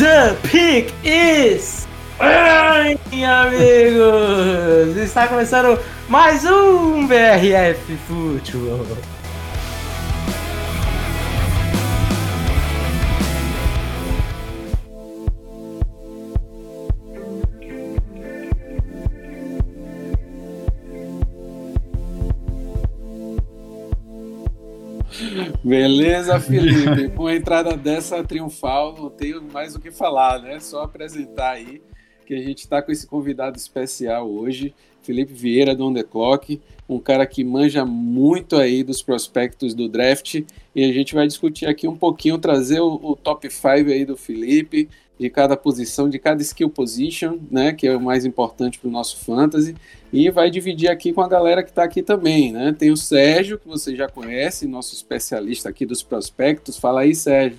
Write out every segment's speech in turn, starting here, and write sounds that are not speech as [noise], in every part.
The pick is. Ai, amigos! Está começando mais um BRF Futebol. Beleza, Felipe. Com a entrada dessa triunfal, não tenho mais o que falar, né? Só apresentar aí que a gente está com esse convidado especial hoje, Felipe Vieira do On The Clock, um cara que manja muito aí dos prospectos do draft e a gente vai discutir aqui um pouquinho, trazer o, o top 5 aí do Felipe, de cada posição, de cada skill position, né, que é o mais importante para o nosso fantasy, e vai dividir aqui com a galera que está aqui também, né? Tem o Sérgio, que você já conhece, nosso especialista aqui dos prospectos. Fala aí, Sérgio.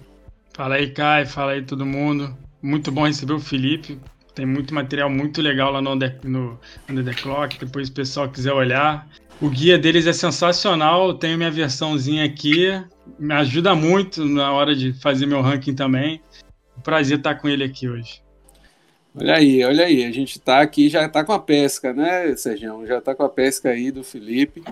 Fala aí, Kai, fala aí todo mundo. Muito bom receber o Felipe. Tem muito material muito legal lá no, no Under the Clock, depois o pessoal quiser olhar. O guia deles é sensacional, eu tenho minha versãozinha aqui, me ajuda muito na hora de fazer meu ranking também prazer estar com ele aqui hoje. Olha aí, olha aí, a gente está aqui, já está com a pesca, né, Sérgio? Já está com a pesca aí do Felipe,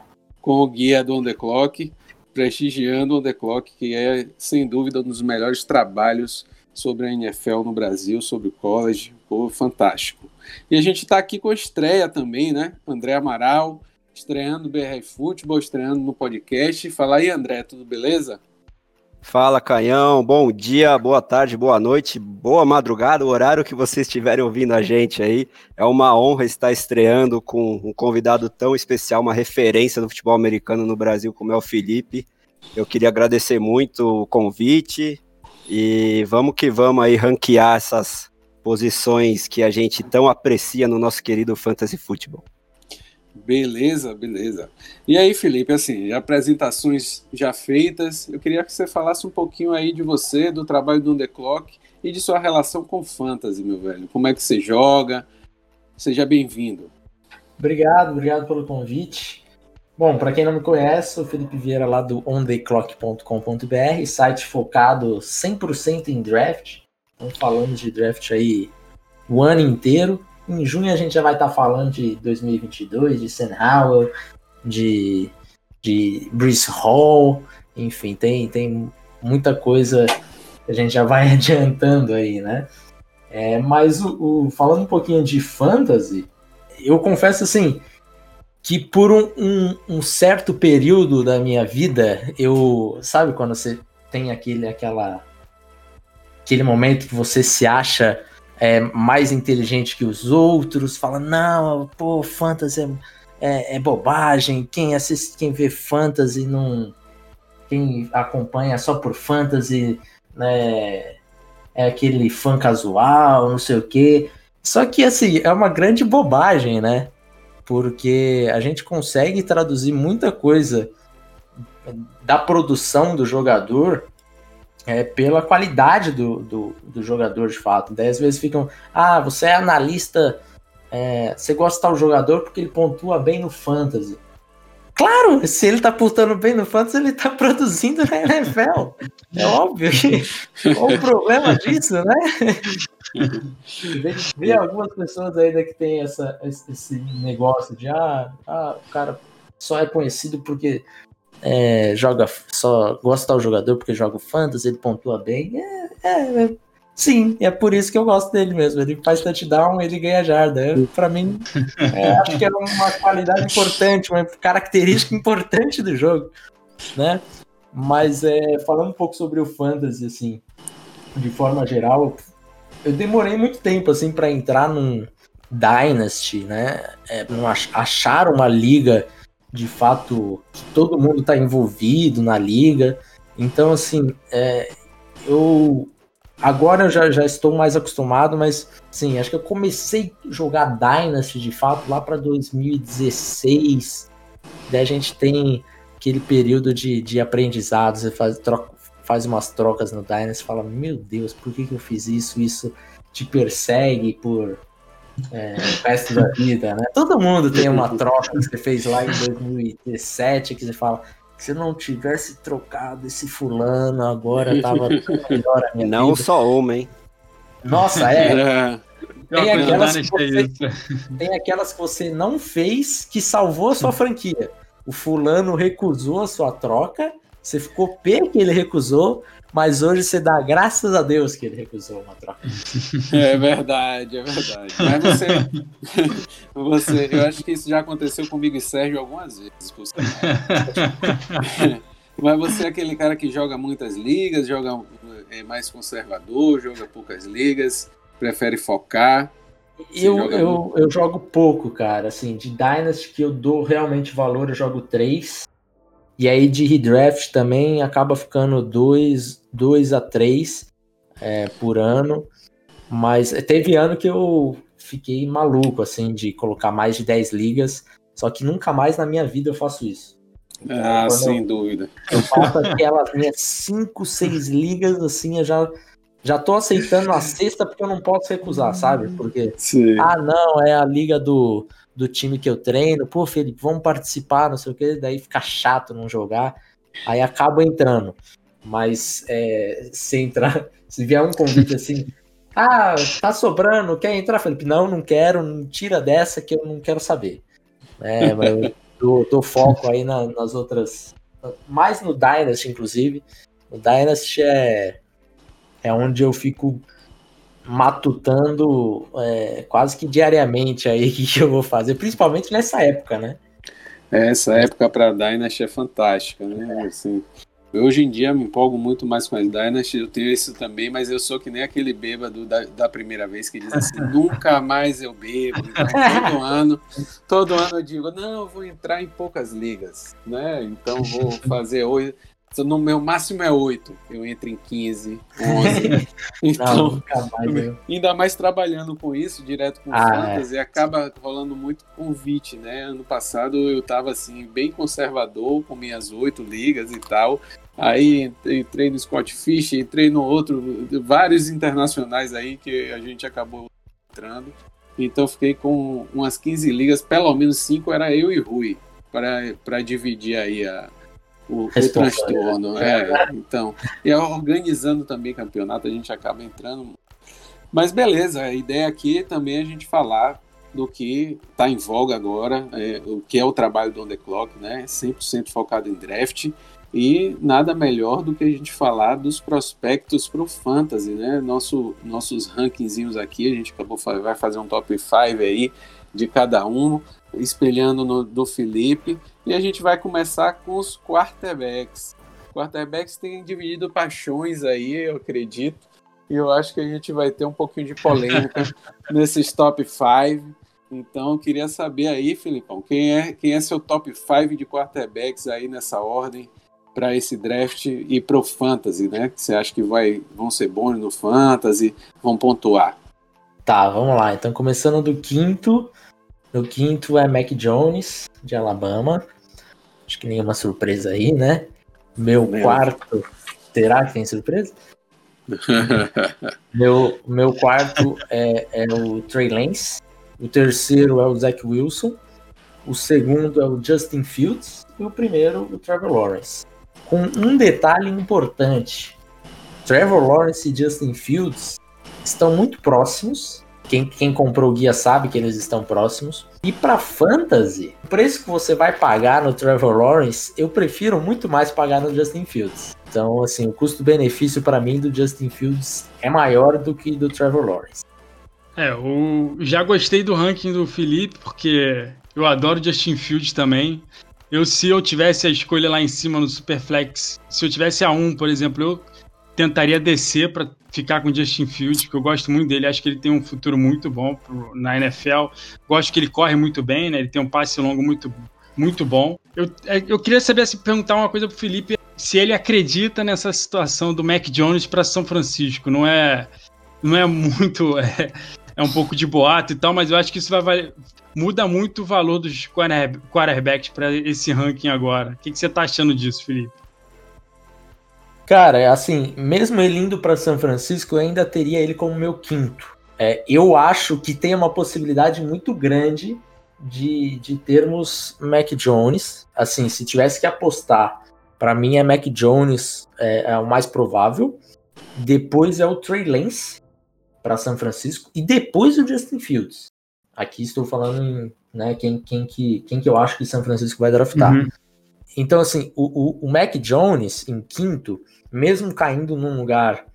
com o guia do On The Clock, prestigiando o On The Clock, que é, sem dúvida, um dos melhores trabalhos sobre a NFL no Brasil, sobre o college, pô, fantástico. E a gente está aqui com a estreia também, né, André Amaral, estreando BR Futebol, estreando no podcast. Fala aí, André, tudo beleza? Fala, Canhão. Bom dia, boa tarde, boa noite, boa madrugada, o horário que vocês estiverem ouvindo a gente aí. É uma honra estar estreando com um convidado tão especial, uma referência do futebol americano no Brasil, como é o Felipe. Eu queria agradecer muito o convite e vamos que vamos aí ranquear essas posições que a gente tão aprecia no nosso querido Fantasy Futebol. Beleza, beleza. E aí, Felipe, assim, apresentações já feitas, eu queria que você falasse um pouquinho aí de você, do trabalho do On The Clock e de sua relação com fantasy, meu velho. Como é que você joga? Seja bem-vindo. Obrigado, obrigado pelo convite. Bom, para quem não me conhece, sou Felipe Vieira lá do ontheclock.com.br, site focado 100% em draft. Estamos falando de draft aí o ano inteiro. Em junho a gente já vai estar tá falando de 2022, de Sam de, de Brice Hall, enfim, tem, tem muita coisa que a gente já vai [laughs] adiantando aí, né? É, mas o, o, falando um pouquinho de fantasy, eu confesso assim que por um, um, um, certo período da minha vida, eu sabe quando você tem aquele aquela aquele momento que você se acha é mais inteligente que os outros, fala, não, pô, fantasy é, é, é, bobagem, quem assiste, quem vê fantasy não. Quem acompanha só por fantasy, né? É aquele fã casual, não sei o quê. Só que assim, é uma grande bobagem, né? Porque a gente consegue traduzir muita coisa da produção do jogador é, pela qualidade do, do, do, jogador de fato. Daí às vezes ficam, ah, você é analista, é, você gosta de tal jogador porque ele pontua bem no fantasy. Claro, se ele tá pontuando bem no fantasy, ele tá produzindo na NFL. É óbvio. Qual o problema disso, né? Vê algumas pessoas ainda que tem essa, esse negócio de ah, ah, o cara só é conhecido porque é, joga só gosta do jogador porque joga o fantasy, ele pontua bem. É, é, é, sim, é por isso que eu gosto dele mesmo. Ele faz touchdown, ele ganha jarda. Para mim, é, [laughs] acho que é uma qualidade importante, uma característica importante do jogo, né? Mas é, falando um pouco sobre o fantasy, assim, de forma geral, eu demorei muito tempo assim para entrar num Dynasty, né? É, achar uma liga de fato que todo mundo está envolvido na liga. Então, assim, é, eu agora eu já, já estou mais acostumado, mas sim, acho que eu comecei a jogar Dynasty de fato lá para 2016. Daí a gente tem aquele período de, de aprendizado, você faz, troca, faz umas trocas no Dynasty fala: Meu Deus, por que, que eu fiz isso? Isso te persegue por é, o resto da vida, né? Todo mundo tem uma troca que você fez lá em 2017 que você fala, se eu não tivesse trocado esse fulano, agora tava [laughs] melhor a minha Não vida. só uma, hein? Nossa, é. [laughs] É, Tem aquelas, Dynasty que é você, tem aquelas que você não fez que salvou a sua franquia. O fulano recusou a sua troca, você ficou pé que ele recusou, mas hoje você dá graças a Deus que ele recusou uma troca. [laughs] é verdade, é verdade. Mas você, [laughs] você, eu acho que isso já aconteceu comigo e Sérgio algumas vezes. por. [laughs] Mas você é aquele cara que joga muitas ligas, joga é mais conservador, joga poucas ligas, prefere focar. Eu, eu, eu jogo pouco, cara. Assim, de Dynasty que eu dou realmente valor, eu jogo 3. E aí de redraft também acaba ficando 2 dois a 3 é, por ano. Mas teve ano que eu fiquei maluco, assim, de colocar mais de 10 ligas. Só que nunca mais na minha vida eu faço isso. Ah, Quando sem dúvida. Eu faço aquelas minhas 5, 6 ligas, assim, eu já, já tô aceitando a sexta porque eu não posso recusar, sabe? Porque Sim. ah, não, é a liga do, do time que eu treino. Pô, Felipe, vamos participar, não sei o que. Daí fica chato não jogar. Aí acaba entrando. Mas é, se entrar, [laughs] se vier um convite assim, ah, tá sobrando, quer entrar, Felipe? Não, não quero, não tira dessa que eu não quero saber. É, mas eu dou, foco aí na- nas outras. Mais no Dynasty, inclusive. O Dynasty é, é onde eu fico matutando é, quase que diariamente aí [laughs] o que, eu vou fazer, principalmente nessa época, né? Essa época para Dynasty é fantástica, né? Assim, hoje em dia me empolgo muito mais com as Dynasty, eu tenho isso também, mas eu sou que nem aquele bêbado da, da primeira vez que diz assim, [laughs] nunca mais eu bebo. Então, todo ano, todo ano eu digo, não, eu vou entrar em poucas ligas, né? Então vou [laughs] fazer hoje. No meu máximo é 8, eu entro em 15, 11. [laughs] Não, Então, nunca mais. Ainda mais trabalhando com isso, direto com Ah, fantasy, acaba rolando muito convite, né? Ano passado eu tava assim, bem conservador, com minhas oito ligas e tal. Aí entrei no Scott Fish, entrei no outro, vários internacionais aí que a gente acabou entrando. Então fiquei com umas 15 ligas, pelo menos cinco era eu e Rui, para dividir aí a, o, o transtorno. É, então, e organizando também campeonato, a gente acaba entrando. Mas beleza, a ideia aqui também é a gente falar do que está em voga agora, é, o que é o trabalho do On The Clock, né? 100% focado em draft. E nada melhor do que a gente falar dos prospectos para o Fantasy, né? Nosso, nossos rankingzinhos aqui, a gente acabou vai fazer um top 5 aí de cada um, espelhando no do Felipe. E a gente vai começar com os quarterbacks. Quarterbacks têm dividido paixões aí, eu acredito. E eu acho que a gente vai ter um pouquinho de polêmica [laughs] nesses top 5. Então, queria saber aí, Filipão, quem é, quem é seu top 5 de quarterbacks aí nessa ordem para esse draft e para o Fantasy, né? Que você acha que vai, vão ser bons no Fantasy, vão pontuar? Tá, vamos lá. Então, começando do quinto. No quinto é Mac Jones, de Alabama. Acho que nenhuma surpresa aí, né? Meu Meu. quarto. Será que tem surpresa? Meu, meu quarto é, é o Trey Lance. O terceiro é o Zach Wilson. O segundo é o Justin Fields. E o primeiro, o Trevor Lawrence. Com um detalhe importante: Trevor Lawrence e Justin Fields estão muito próximos. Quem, quem comprou o guia sabe que eles estão próximos. E para fantasy, o preço que você vai pagar no Trevor Lawrence, eu prefiro muito mais pagar no Justin Fields. Então, assim, o custo-benefício para mim do Justin Fields é maior do que do Trevor Lawrence. É, eu já gostei do ranking do Felipe, porque eu adoro Justin Fields também. Eu, se eu tivesse a escolha lá em cima no Superflex, se eu tivesse a 1, por exemplo, eu tentaria descer para ficar com o Justin Fields, porque eu gosto muito dele, acho que ele tem um futuro muito bom pro, na NFL. Gosto que ele corre muito bem, né? Ele tem um passe longo muito, muito bom. Eu, é, eu queria saber, se perguntar uma coisa pro Felipe, se ele acredita nessa situação do Mac Jones para São Francisco. Não é, não é muito, [laughs] é, é um pouco de boato e tal, mas eu acho que isso vai, vai muda muito o valor dos quarter- quarterbacks para esse ranking agora. O que, que você tá achando disso, Felipe? Cara, assim, mesmo ele indo para São Francisco, eu ainda teria ele como meu quinto. é, eu acho que tem uma possibilidade muito grande de, de termos Mac Jones. Assim, se tivesse que apostar, para mim é Mac Jones é, é, o mais provável. Depois é o Trey Lance para São Francisco e depois o Justin Fields. Aqui estou falando em né, quem, quem, que, quem que eu acho que São Francisco vai draftar. Uhum. Então, assim, o, o, o Mac Jones em quinto, mesmo caindo num lugar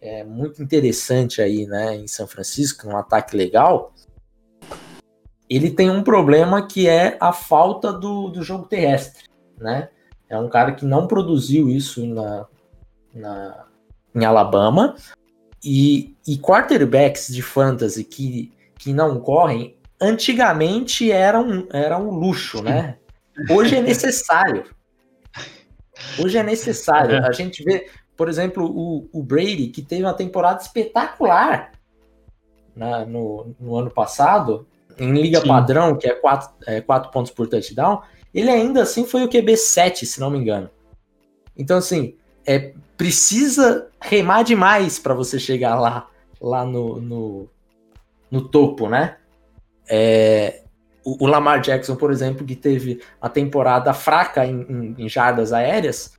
é, muito interessante aí, né, em São Francisco, um ataque legal, ele tem um problema que é a falta do, do jogo terrestre, né? É um cara que não produziu isso na, na em Alabama e, e quarterbacks de fantasy que, que não correm antigamente era um, era um luxo, né? Hoje é necessário. Hoje é necessário. É. A gente vê, por exemplo, o, o Brady, que teve uma temporada espetacular na, no, no ano passado, em liga Sim. padrão, que é 4 é, quatro pontos por touchdown, ele ainda assim foi o QB 7, se não me engano. Então, assim, é, precisa remar demais para você chegar lá, lá no, no, no topo, né? É, o, Lamar Jackson, por exemplo, que teve a temporada fraca em, em, em jardas aéreas,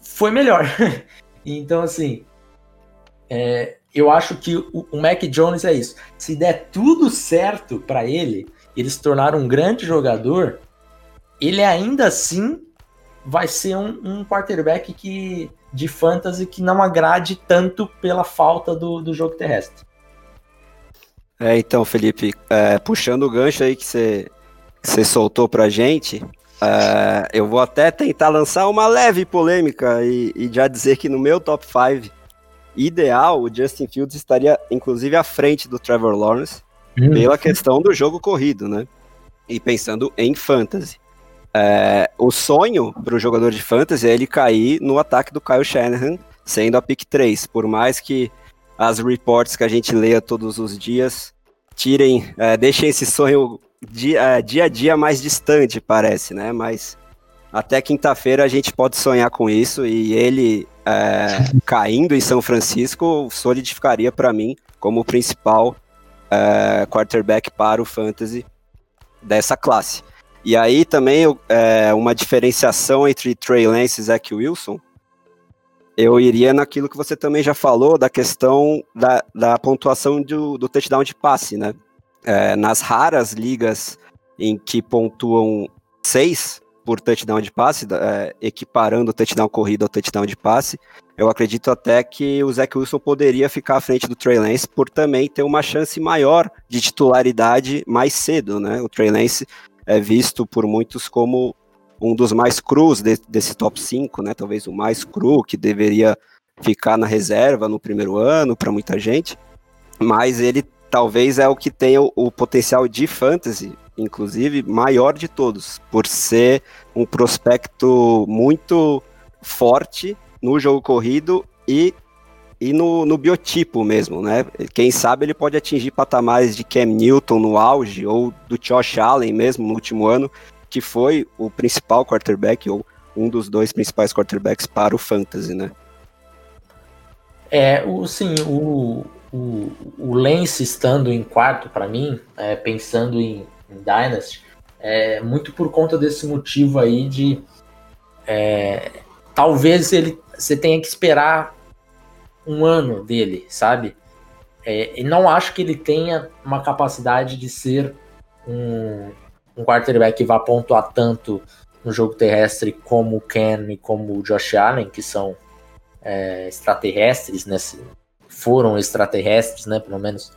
foi melhor. [laughs] então, assim, é, eu acho que o, o, Mac Jones é isso. Se der tudo certo para ele, ele se tornar um grande jogador, ele ainda assim vai ser um, um quarterback que, de fantasy que não agrade tanto pela falta do, do jogo terrestre. É, então, Felipe, é, puxando o gancho aí que você, você soltou pra gente, é, eu vou até tentar lançar uma leve polêmica e, e já dizer que no meu top 5 ideal, o Justin Fields estaria inclusive à frente do Trevor Lawrence hum. pela questão do jogo corrido, né? E pensando em fantasy. É, o sonho para o jogador de fantasy é ele cair no ataque do Kyle Shanahan, sendo a pick 3. Por mais que as reports que a gente leia todos os dias tirem, é, deixem esse sonho dia, é, dia a dia mais distante, parece, né? Mas até quinta-feira a gente pode sonhar com isso e ele é, [laughs] caindo em São Francisco solidificaria para mim como o principal é, quarterback para o fantasy dessa classe. E aí também é, uma diferenciação entre Trey Lance e Zach Wilson, eu iria naquilo que você também já falou, da questão da, da pontuação do, do touchdown de passe, né? É, nas raras ligas em que pontuam seis por touchdown de passe, é, equiparando o touchdown corrido ao touchdown de passe, eu acredito até que o Zach Wilson poderia ficar à frente do Trey Lance por também ter uma chance maior de titularidade mais cedo, né? O Trey Lance é visto por muitos como um dos mais crus de, desse top 5, né? Talvez o mais cru, que deveria ficar na reserva no primeiro ano para muita gente. Mas ele talvez é o que tem o, o, potencial de fantasy, inclusive, maior de todos, por ser um prospecto muito forte no jogo corrido e, e no, no biotipo mesmo, né? Quem sabe ele pode atingir patamares de Cam Newton no auge ou do Josh Allen mesmo no último ano, que foi o principal quarterback ou um dos dois principais quarterbacks para o fantasy, né? É, o, sim, o, o, o Lance estando em quarto para mim, é, pensando em, em, Dynasty, é muito por conta desse motivo aí de é, talvez ele você tenha que esperar um ano dele, sabe? É, e não acho que ele tenha uma capacidade de ser um, um quarterback que vá pontuar tanto no jogo terrestre como o Ken e como o Josh Allen, que são é, extraterrestres, né? Foram extraterrestres, né? Pelo menos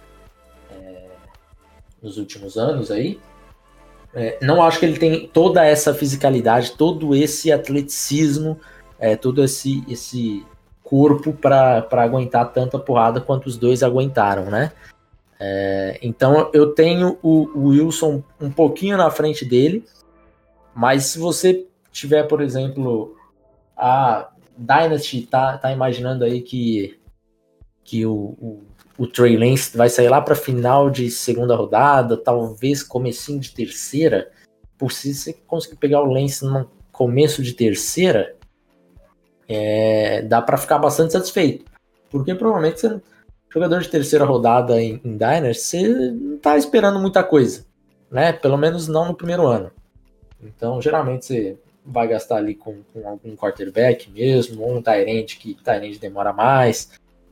é, nos últimos anos aí. É, não acho que ele tem toda essa fisicalidade, todo esse atleticismo, é, todo esse, esse corpo para aguentar tanta porrada quanto os dois aguentaram, né? É, então eu tenho o, o, Wilson um pouquinho na frente dele, mas se você tiver, por exemplo, a Dynasty tá, tá imaginando aí que, que o, o, o Trey Lance vai sair lá para final de segunda rodada, talvez comecinho de terceira, por se você conseguir pegar o Lance no começo de terceira, é, dá para ficar bastante satisfeito, porque provavelmente você jogador de terceira rodada em, em Diners, você não tá esperando muita coisa, né? Pelo menos não no primeiro ano. Então, geralmente você vai gastar ali com, com algum quarterback mesmo, ou um Tyrant que Tyrant demora mais,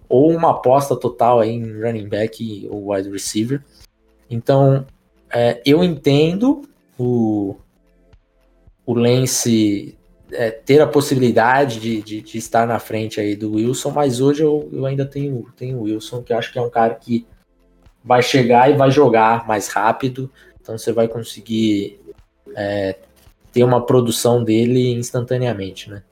ou uma aposta total aí em running back ou wide receiver. Então, é, eu entendo o, o Lance é, ter a possibilidade de, de, de, estar na frente aí do Wilson, mas hoje eu, eu ainda tenho, tenho o Wilson, que eu acho que é um cara que vai chegar e vai jogar mais rápido, então você vai conseguir é, ter uma produção dele instantaneamente, né?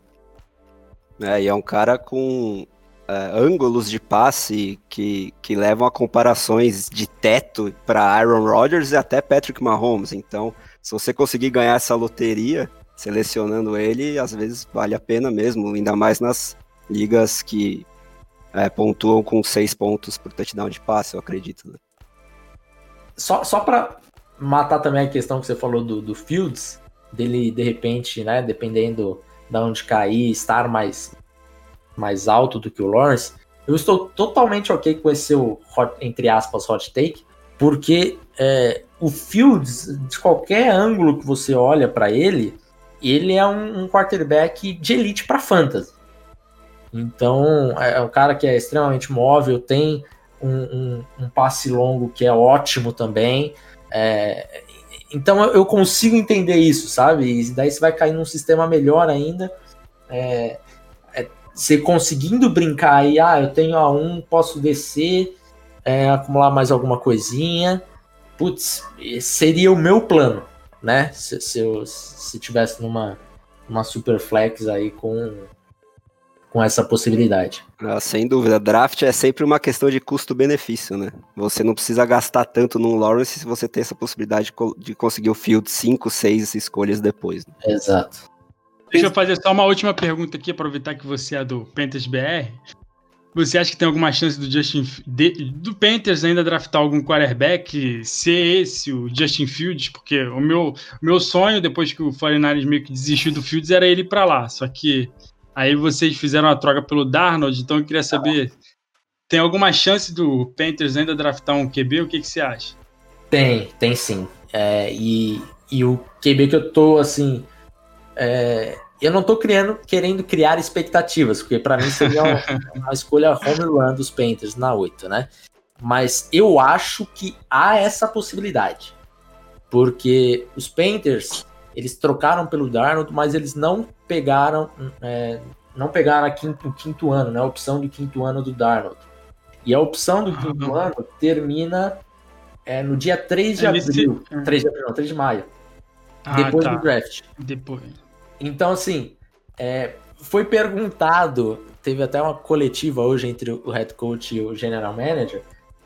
É, e é um cara com é, ângulos de passe que, que levam a comparações de teto para Aaron Rodgers e até Patrick Mahomes. Então, se você conseguir ganhar essa loteria, selecionando ele, às vezes vale a pena mesmo, ainda mais nas ligas que é, pontuam com seis pontos por touchdown de passe, eu acredito. Né? Só, só para matar também a questão que você falou do, do Fields, dele de repente, né, dependendo de onde cair, estar mais, mais alto do que o Lawrence, eu estou totalmente ok com esse seu, hot, entre aspas, hot take, porque é, o Fields, de qualquer ângulo que você olha para ele, ele é um, um quarterback de elite para fantasy. Então, é, é um cara que é extremamente móvel, tem um, um, um passe longo que é ótimo também. É, então eu consigo entender isso, sabe? E daí você vai cair num sistema melhor ainda. É, é, você conseguindo brincar aí, ah, eu tenho a um, posso descer, é, acumular mais alguma coisinha. Putz, seria o meu plano, né? Se, se eu se tivesse numa uma super flex aí com com essa possibilidade. Ah, sem dúvida, draft é sempre uma questão de custo-benefício, né? Você não precisa gastar tanto no Lawrence se você tem essa possibilidade de conseguir o field 5, 6 escolhas depois. Né? Exato. Deixa eu fazer só uma última pergunta aqui, aproveitar que você é do Panthers BR. Você acha que tem alguma chance do Justin de, do Panthers ainda draftar algum quarterback, ser esse o Justin Fields? Porque o meu, meu sonho, depois que o 49 meio que desistiu do Fields, era ele para lá. Só que Aí vocês fizeram a troca pelo Darnold, então eu queria saber, tem alguma chance do Panthers ainda draftar um QB? O que, que você acha? Tem, tem sim. É, e, e o QB que eu tô, assim, é, eu não tô criando, querendo criar expectativas, porque para mim seria uma, [laughs] uma escolha home run dos Panthers na 8, né? Mas eu acho que há essa possibilidade. Porque os Panthers, eles trocaram pelo Darnold, mas eles não pegaram é, não pegaram a quinto, o quinto ano, né? A opção do quinto ano do Darnold. E a opção do quinto uhum. ano termina é, no dia 3 de abril. 3 de abril, não, 3 de maio. Ah, depois tá. do draft. Depois. Então, assim, é, foi perguntado, teve até uma coletiva hoje entre o head coach e o general manager.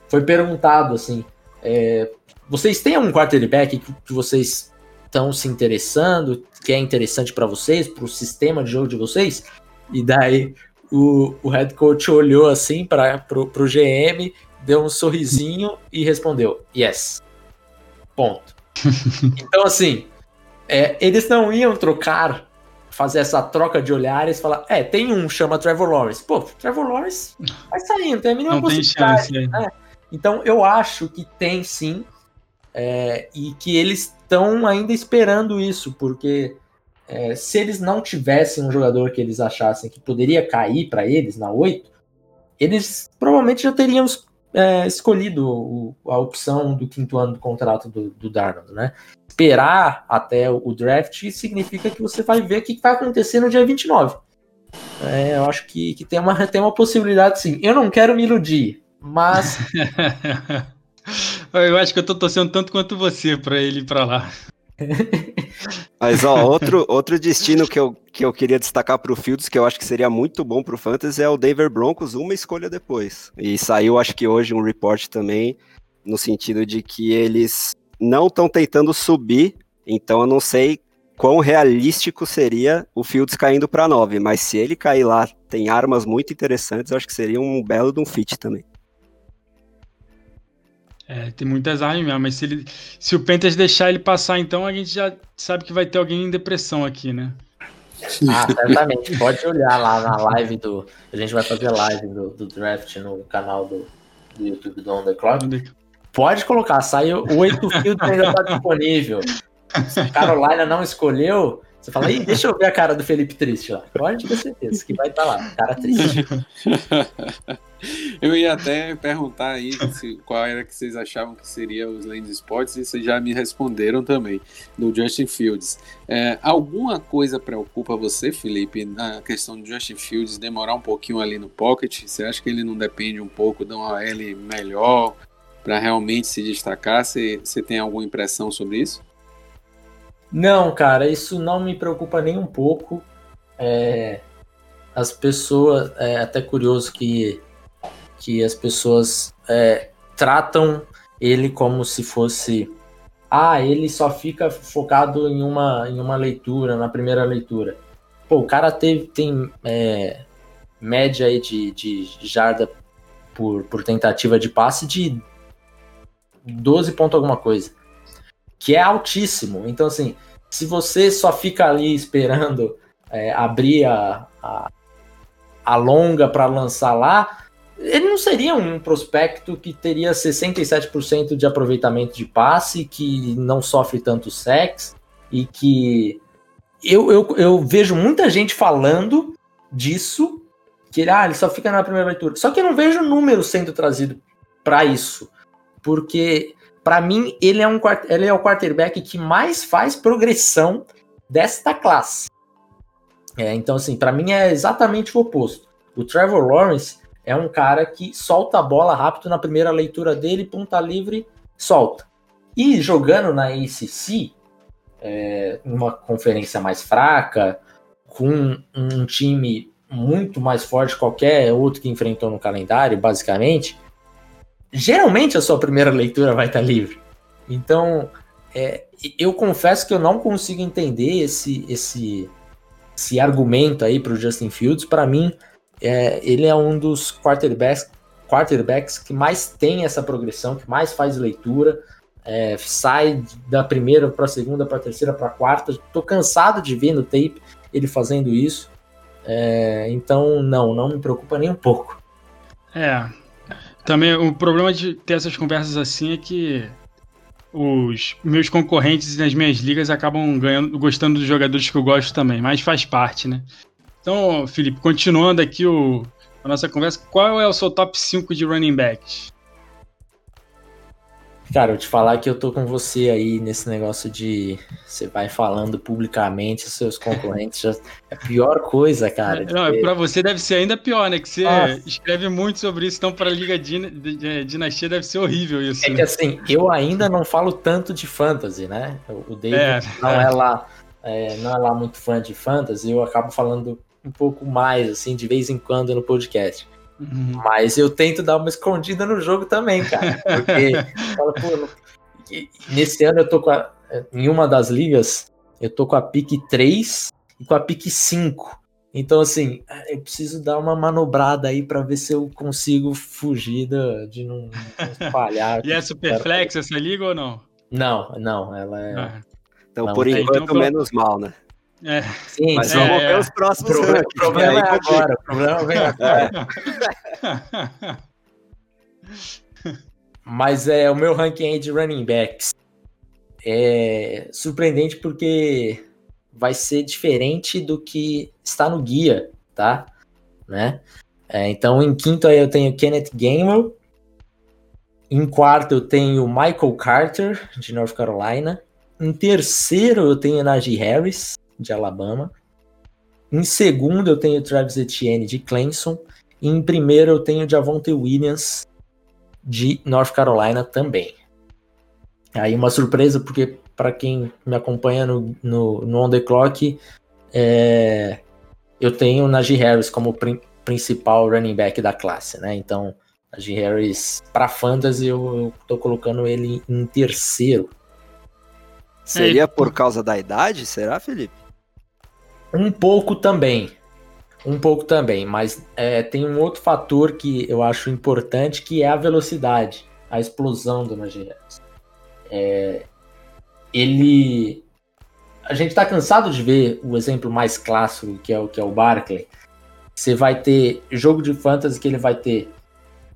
Foi perguntado assim: é, vocês têm um quarterback que vocês estão se interessando, que é interessante para vocês, para o sistema de jogo de vocês. E daí o, o head coach olhou assim para o GM, deu um sorrisinho e respondeu: Yes. Ponto. [laughs] então, assim, é, eles não iam trocar, fazer essa troca de olhares, falar: É, tem um, chama Trevor Lawrence. Pô, Trevor Lawrence vai saindo, tem a mínima não possibilidade. Chance, né? Então, eu acho que tem sim, é, e que eles estão ainda esperando isso, porque é, se eles não tivessem um jogador que eles achassem que poderia cair para eles na 8, eles provavelmente já teriam é, escolhido o, a opção do quinto ano do contrato do, do Darnold, né? Esperar até o, draft significa que você vai ver o que vai acontecer no dia 29. É, eu acho que, que tem, uma, tem uma possibilidade sim. Eu não quero me iludir, mas [laughs] Eu acho que eu tô torcendo tanto quanto você para ele ir para lá. [laughs] Mas ó, outro, outro destino que eu, que eu queria destacar para o Fields, que eu acho que seria muito bom para o Fantasy, é o Denver Broncos, uma escolha depois. E saiu, acho que hoje, um report também, no sentido de que eles não estão tentando subir, então eu não sei quão realístico seria o Fields caindo para 9, mas se ele cair lá, tem armas muito interessantes, eu acho que seria um belo de um fit também. É, tem muitas armas mesmo, mas se, ele, se o Panthers deixar ele passar, então a gente já sabe que vai ter alguém em depressão aqui, né? Ah, certamente. Pode olhar lá na live do. A gente vai fazer live do, do draft no canal do, do YouTube do On The Clock. Pode colocar, saiu oito filtros ainda tá disponível. Se Carolina não escolheu, você fala, Ih, deixa eu ver a cara do Felipe triste lá. Pode ter certeza que vai estar tá lá, cara triste. [laughs] eu ia até perguntar aí se, qual era que vocês achavam que seria os Land Sports e vocês já me responderam também, do Justin Fields. É, alguma coisa preocupa você, Felipe, na questão do Justin Fields demorar um pouquinho ali no pocket? Você acha que ele não depende um pouco de uma L melhor para realmente se destacar? Você, tem alguma impressão sobre isso? Não, cara, isso não me preocupa nem um pouco. É, as pessoas, é até curioso que, que as pessoas é, tratam ele como se fosse, ah, ele só fica focado em uma, em uma leitura, na primeira leitura. Pô, o cara teve, tem é, média aí de, de jarda por, por tentativa de passe de 12 ponto alguma coisa que é altíssimo. Então, assim, se você só fica ali esperando é, abrir a, a, a longa para lançar lá, ele não seria um prospecto que teria 67% de aproveitamento de passe, que não sofre tanto sex e que eu, eu, eu vejo muita gente falando disso, que ah, ele só fica na primeira leitura. Só que eu não vejo número sendo trazido para isso, porque para mim, ele é, um, ele é o quarterback que mais faz progressão desta classe. É, então, assim, para mim é exatamente o oposto. O Trevor Lawrence é um cara que solta a bola rápido na primeira leitura dele, ponta livre, solta. E jogando na ACC, é, uma conferência mais fraca, com um time muito mais forte que qualquer outro que enfrentou no calendário, basicamente, geralmente a sua primeira leitura vai estar livre. Então, é, eu confesso que eu não consigo entender esse, esse, esse argumento aí para o Justin Fields. Para mim, é, ele é um dos quarterbacks, quarterbacks que mais tem essa progressão, que mais faz leitura. É, sai da primeira para a segunda, para a terceira, para a quarta. Estou cansado de ver no tape ele fazendo isso. É, então, não, não me preocupa nem um pouco. É, também o problema de ter essas conversas assim é que os meus concorrentes nas minhas ligas acabam ganhando, gostando dos jogadores que eu gosto também, mas faz parte, né? Então, Felipe, continuando aqui o, a nossa conversa, qual é o seu top 5 de running backs? Cara, eu te falar que eu tô com você aí nesse negócio de você vai falando publicamente seus concorrentes, já é a pior coisa, cara. Não, ter... pra você deve ser ainda pior, né? Que você Nossa. escreve muito sobre isso, então pra Liga Din Dinastia deve ser horrível isso. É né? que assim, eu ainda não falo tanto de fantasy, né? O David é, não é, é lá, é, não é lá muito fã de fantasy, eu acabo falando um pouco mais, assim, de vez em quando no podcast. Uhum. Mas eu tento dar uma escondida no jogo também, cara. Porque [laughs] fala, pô, nesse ano eu tô com a, em uma das ligas, eu tô com a pique 3 e com a pique 5. Então, assim, eu preciso dar uma manobrada aí para ver se eu consigo fugir de não, não falhar. [laughs] e é Superflex essa liga ou não? Não, não, ela é. Ah. Então, não, por enquanto, então, menos mal, né? É. Sim, Mas é, vamos ver os próximos. O problema, problema é agora. O problema vem agora. [laughs] Mas é o meu ranking de running backs. É surpreendente porque vai ser diferente do que está no guia, tá? Né? É, então, em quinto aí eu tenho Kenneth Gainwell. Em quarto eu tenho Michael Carter, de North Carolina. Em terceiro eu tenho Najee Harris de Alabama. Em segundo, eu tenho Travis Etienne, de Clemson. E em primeiro, eu tenho Javonte Williams, de North Carolina também. Aí uma surpresa, porque para quem me acompanha no, no, no On The Clock, é, eu tenho Najee Harris como prin principal running back da classe, né? Então, Najee Harris, para fantasy, eu, eu tô colocando ele em terceiro. Seria por causa da idade, será, Felipe? Um pouco também. Um pouco também, mas é, tem um outro fator que eu acho importante, que é a velocidade, a explosão do Najee É, ele... A gente está cansado de ver o exemplo mais clássico, que é o, que é o Barkley. Você vai ter jogo de fantasy que ele vai ter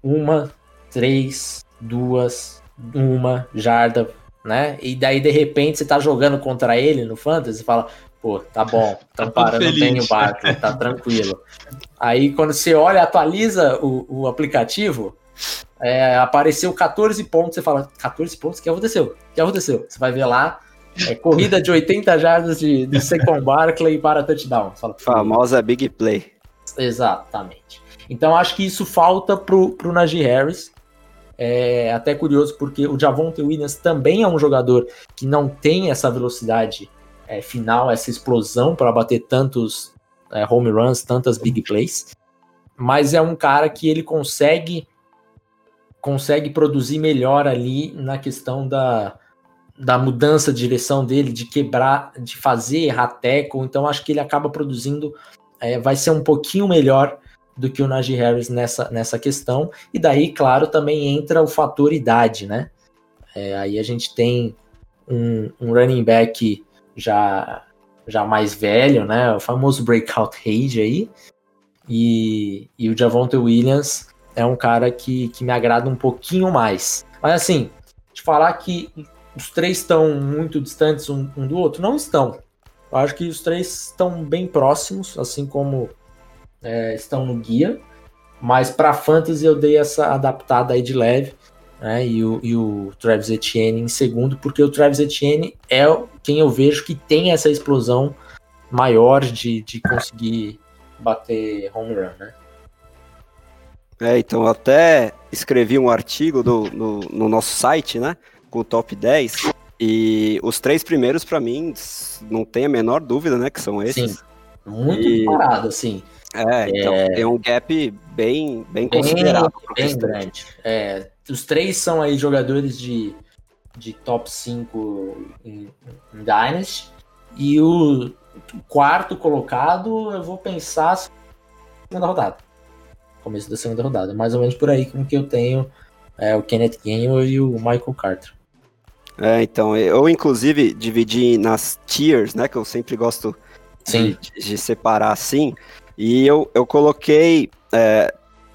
uma, três, duas, uma jarda, né? E daí, de repente, você tá jogando contra ele no Fantasy e fala, pô, tá bom, tá parando feliz. bem o barco, tá tranquilo. Aí, quando você olha, atualiza o, o aplicativo, é, apareceu 14 pontos, você fala, 14 pontos? O que aconteceu? O que aconteceu? Você vai ver lá, é, corrida de 80 jardas de, de Saquon Barkley para touchdown. Fala, Famosa big play. Exatamente. Então acho que isso falta pro, pro Najee Harris. É até curioso porque o Javonte Williams também é um jogador que não tem essa velocidade é, final, essa explosão para bater tantos é, home runs, tantas big plays. Mas é um cara que ele consegue consegue produzir melhor ali na questão da, da mudança de direção dele, de quebrar, de fazer errar tackle. Então acho que ele acaba produzindo, é, vai ser um pouquinho melhor do que o Najee Harris nessa, nessa questão. E daí, claro, também entra o fator idade, né? É, aí a gente tem um, um, running back já, já mais velho, né? O famoso breakout age aí. E, e o Javonte Williams é um cara que, que me agrada um pouquinho mais. Mas assim, de falar que os três estão muito distantes um, um, do outro, não estão. Eu acho que os três estão bem próximos, assim como é, estão no guia. Mas para fantasy eu dei essa adaptada aí de leve, né? E o, e o Travis Etienne em segundo, porque o Travis Etienne é quem eu vejo que tem essa explosão maior de, de conseguir bater home run, né? É, então até escrevi um artigo do, no, no nosso site, né? Com o top 10. E os três primeiros, para mim, não tem a menor dúvida, né? Que são esses. Sim. Muito e... parado, assim. É, então é... tem um gap bem, bem, bem considerável. Bem grande. É, os três são aí jogadores de, de top 5 em, em Dynasty. E o quarto colocado, eu vou pensar segunda rodada começo da segunda rodada. Mais ou menos por aí com que eu tenho é, o Kenneth Gainwell e o Michael Carter. É, então, eu inclusive dividi nas tiers, né, que eu sempre gosto de, de, separar assim, e eu, eu coloquei, é,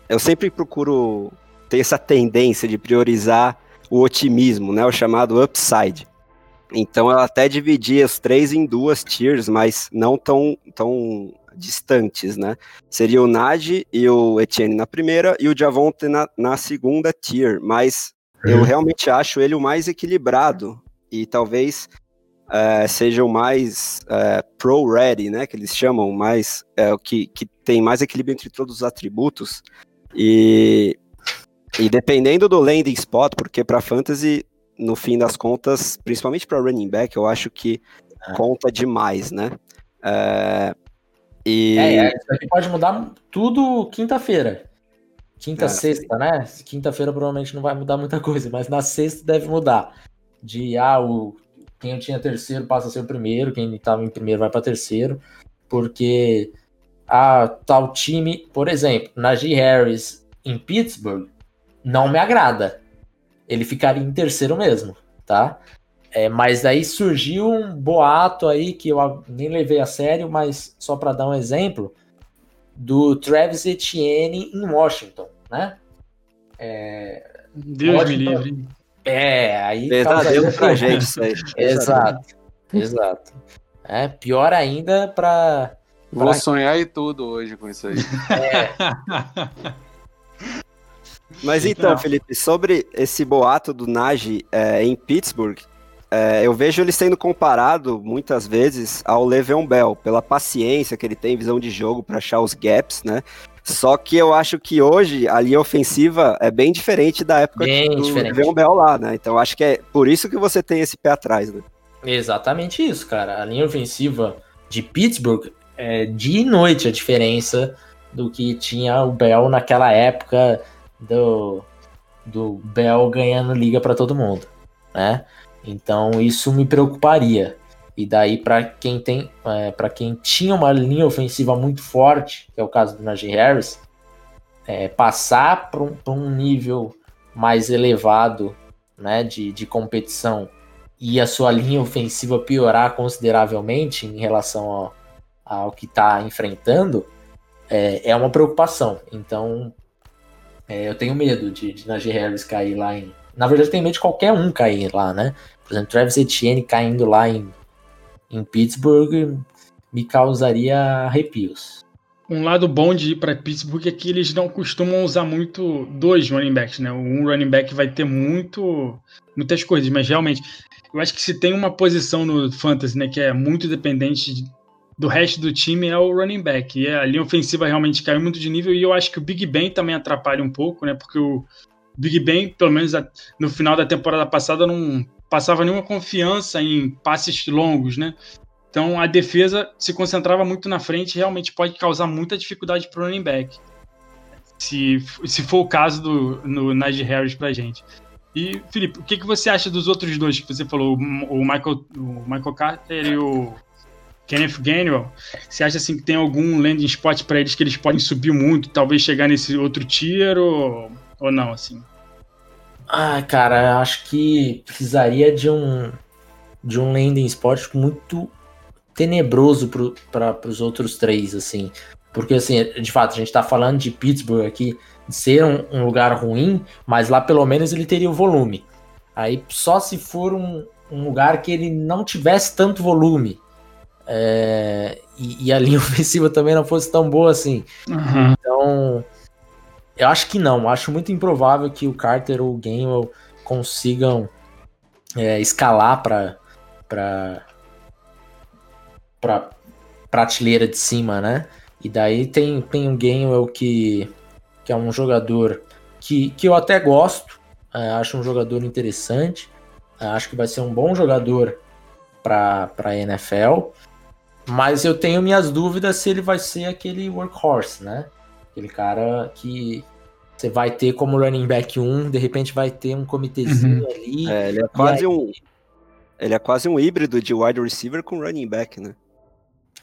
eu sempre procuro ter essa tendência de priorizar o otimismo, né, o chamado upside. Então eu até dividi os três em duas tiers, mas não tão, tão distantes, né? Seria o Nagy e o Etienne na primeira e o Javonte na, na segunda tier, mas uhum. eu realmente acho ele o mais equilibrado e talvez é, seja o mais é, pro-ready, né? Que eles chamam, mais é, o que, que tem mais equilíbrio entre todos os atributos e, e dependendo do landing spot, porque para fantasy no fim das contas, principalmente para running back, eu acho que é. conta demais, né? É, e... É, é, isso aqui pode mudar tudo quinta-feira. Quinta, é. sexta, né? Quinta-feira provavelmente não vai mudar muita coisa, mas na sexta deve mudar. De ah, o, quem tinha terceiro passa a ser o primeiro, quem estava em primeiro vai para terceiro, porque a tal time, por exemplo, Najee Harris em Pittsburgh não me agrada. Ele ficaria em terceiro mesmo, tá? É, mas aí surgiu um boato aí que eu nem levei a sério, mas só para dar um exemplo, do Travis Etienne em Washington, né? É, Deus Washington, me livre. É, aí. Pesadelo pra gente isso aí. [laughs] Exato, exato. É, pior ainda para Vou sonhar e tudo hoje com isso aí. É. [laughs] Mas então. Felipe, sobre esse boato do Nagy é, em Pittsburgh, é, eu vejo ele sendo comparado muitas vezes ao Le'Veon Bell, pela paciência que ele tem, visão de jogo para achar os gaps, né? Só que eu acho que hoje a linha ofensiva é bem diferente da época bem do. Le'Veon Bell lá, né? Então acho que é por isso que você tem esse pé atrás, né? Exatamente isso, cara. A linha ofensiva de Pittsburgh é de noite a diferença do que tinha o Bell naquela época do, do Bell ganhando liga para todo mundo, né? Então isso me preocuparia. E daí para quem tem, é, para quem tinha uma linha ofensiva muito forte, que é o caso do Najee Harris, é, passar para um, um, nível mais elevado, né, de, de competição e a sua linha ofensiva piorar consideravelmente em relação ao, ao que está enfrentando, é, é uma preocupação. Então É, eu tenho medo de, de Najee Harris cair lá em. Na verdade, eu tenho medo de qualquer um cair lá, né? Por exemplo, Travis Etienne caindo lá em, em Pittsburgh me causaria arrepios. Um lado bom de ir para Pittsburgh é que eles não costumam usar muito dois running backs, né? Um running back vai ter muito muitas coisas, mas realmente eu acho que se tem uma posição no fantasy, né, que é muito dependente de, do resto do time é o running back. E a linha ofensiva realmente caiu muito de nível e eu acho que o Big Ben também atrapalha um pouco, né? Porque o Big Ben, pelo menos no final da temporada passada, não passava nenhuma confiança em passes longos, né? Então a defesa se concentrava muito na frente e realmente pode causar muita dificuldade para o running back. Se, se for o caso do no Najee Harris para gente. E, Felipe, o que, que você acha dos outros dois que você falou, o Michael, o Michael Carter e o Kenneth Gainwell? Você acha assim que tem algum landing spot para eles que eles podem subir muito, talvez chegar nesse outro tier ou, ou não, assim? Ah, cara, acho que precisaria de um de um landing spot muito tenebroso para os outros três, assim. Porque, assim, de fato, a gente está falando de Pittsburgh aqui, ser um, um, lugar ruim, mas lá pelo menos ele teria o volume. Aí só se for um, um lugar que ele não tivesse tanto volume. É, e, e, a [laughs] linha ofensiva também não fosse tão boa assim. Uhum. Então, eu acho que não. Acho muito improvável que o Carter ou o Gainwell consigam é, escalar para para prateleira de cima, né? E daí tem, tem o Gainwell que que é um jogador que, que eu até gosto, é, acho um jogador interessante, é, acho que vai ser um bom jogador para a NFL, mas eu tenho minhas dúvidas se ele vai ser aquele workhorse, né? Aquele cara que você vai ter como running back 1, de repente vai ter um comitêzinho uhum. ali. É, ele é quase aí... um ele é quase um híbrido de wide receiver com running back, né?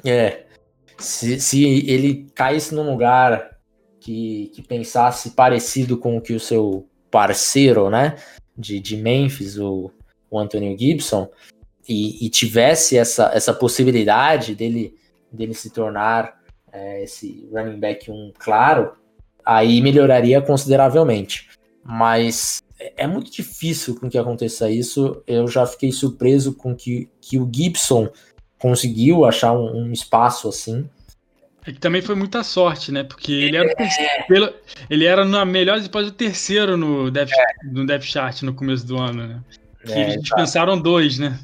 É. Se, se ele caísse num lugar que, que pensasse parecido com o que o seu parceiro, né, de, de Memphis, o, o Antonio Gibson, e, e tivesse essa, essa possibilidade dele, dele se tornar é, esse running back um claro, aí melhoraria consideravelmente. Mas é, é muito difícil com que aconteça isso. Eu já fiquei surpreso com que, que o Gibson conseguiu achar um, um espaço assim. É que também foi muita sorte, né? Porque ele era, pelo, ele era na melhor hipótese o terceiro no depth, é. no depth chart no começo do ano, né? Que é, eles dispensaram dois, né?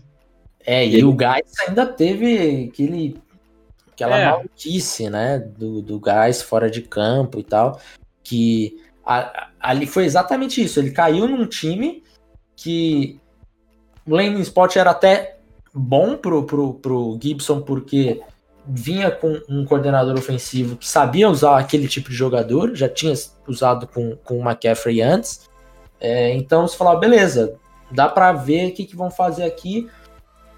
É, e, e o Gás ainda teve aquele, aquela é. maluquice, né? Do, do Gás fora de campo e tal. Que a, ali foi exatamente isso. Ele caiu num time que o landing spot era até bom pro, pro, pro Gibson, porque vinha com um coordenador ofensivo que sabia usar aquele tipo de jogador, já tinha usado com, com o McCaffrey antes. É, então você falava, beleza, dá para ver o que, que vão fazer aqui,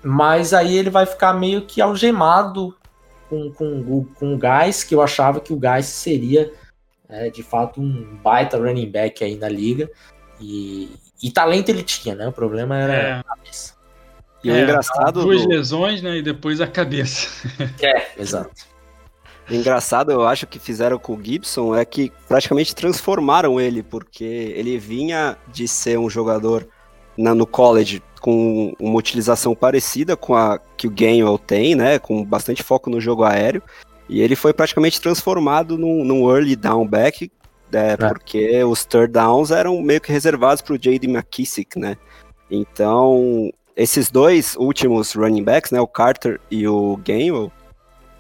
mas aí ele vai ficar meio que algemado com, com, com o Guys, que eu achava que o Guys seria é, de fato um baita running back aí na liga. E, e talento ele tinha, né? O problema era é. a cabeça. E é, o engraçado. Duas do... lesões, né? E depois a cabeça. [laughs] É, exato. O engraçado, eu acho que fizeram com o Gibson é que praticamente transformaram ele, porque ele vinha de ser um jogador na, no college com uma utilização parecida com a que o Gainwell tem, né? Com bastante foco no jogo aéreo. E ele foi praticamente transformado num, num early down back, é, é. porque os third downs eram meio que reservados para o J.D. McKissick, né? Então, esses dois últimos running backs, né, o Carter e o Gainwell,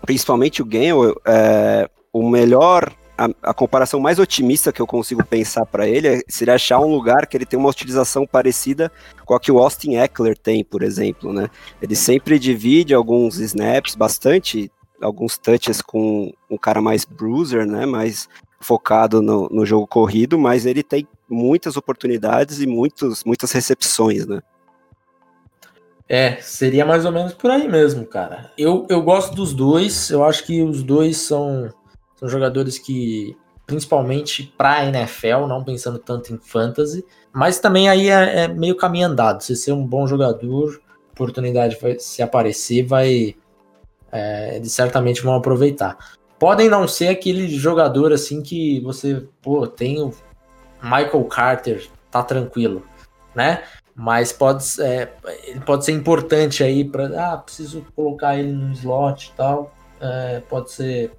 principalmente o Gainwell, é, o melhor, a, a, comparação mais otimista que eu consigo pensar para ele é, seria achar um lugar que ele tem uma utilização parecida com a que o Austin Eckler tem, por exemplo, né? Ele sempre divide alguns snaps, bastante, alguns touches com um cara mais bruiser, né, mais focado no, no jogo corrido, mas ele tem muitas oportunidades e muitos, muitas recepções, né? É, seria mais ou menos por aí mesmo, cara. Eu, eu gosto dos dois, eu acho que os dois são, são jogadores que, principalmente pra NFL, não pensando tanto em fantasy, mas também aí é, é meio caminho andado. Se ser um bom jogador, oportunidade vai se aparecer, vai. É, eles certamente vão aproveitar. Podem não ser aquele jogador assim que você, pô, tem o Michael Carter tá tranquilo, né? Mas pode, é, ele pode ser importante aí para, ah, preciso colocar ele no slot e tal. É, pode ser,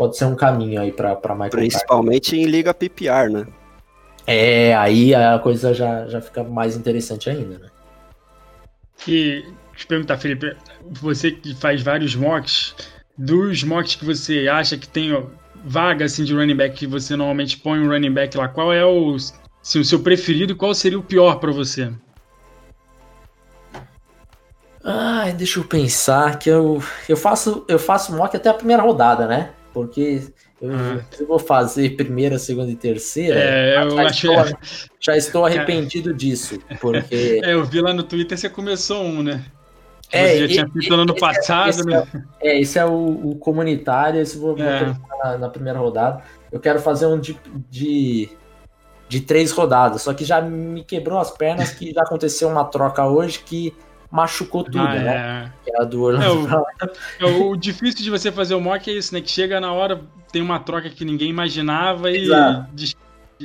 pode ser um caminho aí para Michael Principalmente Carter. em liga PPR, né? É, aí a coisa já, já fica mais interessante ainda, né? E te perguntar, Felipe, você que faz vários mocks, dos mocks que você acha que tem vaga assim de running back que você normalmente põe um running back lá, qual é o, assim, o seu preferido e qual seria o pior para você? Ai, deixa eu pensar que eu, eu faço eu faço mock até a primeira rodada, né? Porque eu, ah. eu vou fazer primeira, segunda e terceira. É, eu já, acho... estou, já estou arrependido disso, porque [laughs] é, eu vi lá no Twitter você começou um, né? É, já tinha feito no ano é- passado, esse né? É, é, esse é o, o comunitário, esse vou, é. vou na, na, primeira rodada. Eu quero fazer um de, de, de, três rodadas, só que já me quebrou as pernas que já aconteceu uma troca hoje que machucou tudo, ah, né? É. é a do Orlando é, o, o, difícil de você fazer o mock é isso, né? Que chega na hora, tem uma troca que ninguém imaginava e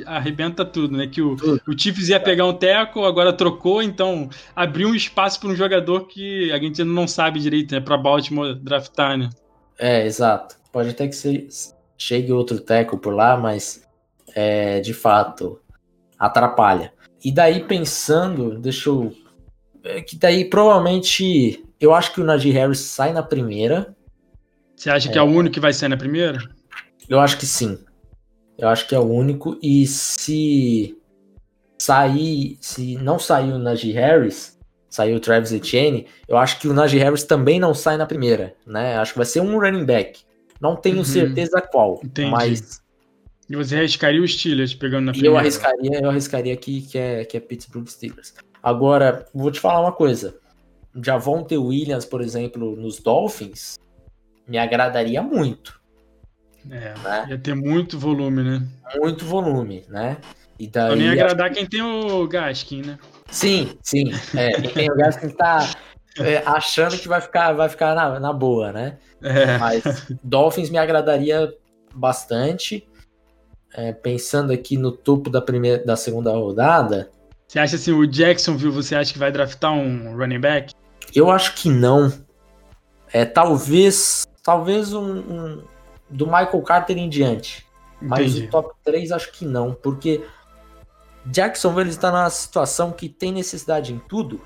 arrebenta tudo, né? Que o, o Chiefs ia pegar um teco, agora trocou, então abriu um espaço para um jogador que a gente não sabe direito, né? Para Baltimore draftar, né? É, exato. Pode até que se chegue outro teco por lá, mas é, de fato atrapalha. E daí pensando, deixa eu. É, que daí provavelmente. Eu acho que o Najee Harris sai na primeira. Você acha que é o único que vai sair na primeira? Eu acho que sim. Eu acho que é o único. E se sair, se não sair o Najee Harris, saiu o Travis Etienne, eu acho que o Najee Harris também não sai na primeira, né? Acho que vai ser um running back. Não tenho uhum. certeza qual, Entendi. mas e você arriscaria o Steelers pegando na primeira? Eu arriscaria, eu arriscaria aqui que é, que é Pittsburgh Steelers. Agora, vou te falar uma coisa. Javonte Williams, por exemplo, nos Dolphins, me agradaria muito. É, né? ia ter muito volume, né? Muito volume, né? E daí, Pra nem agradar quem tem o Gaskin, né? Sim, sim. É, quem tem o Gaskin tá é, achando que vai ficar, vai ficar na, na boa, né? É. Mas Dolphins me agradaria bastante. É, pensando aqui no topo da primeira, da segunda rodada. Você acha assim, o Jacksonville, você acha que vai draftar um running back? Eu acho que não. É, talvez, talvez um, um do Michael Carter em diante. Mas o top 3 acho que não, porque Jacksonville está na situação que tem necessidade em tudo.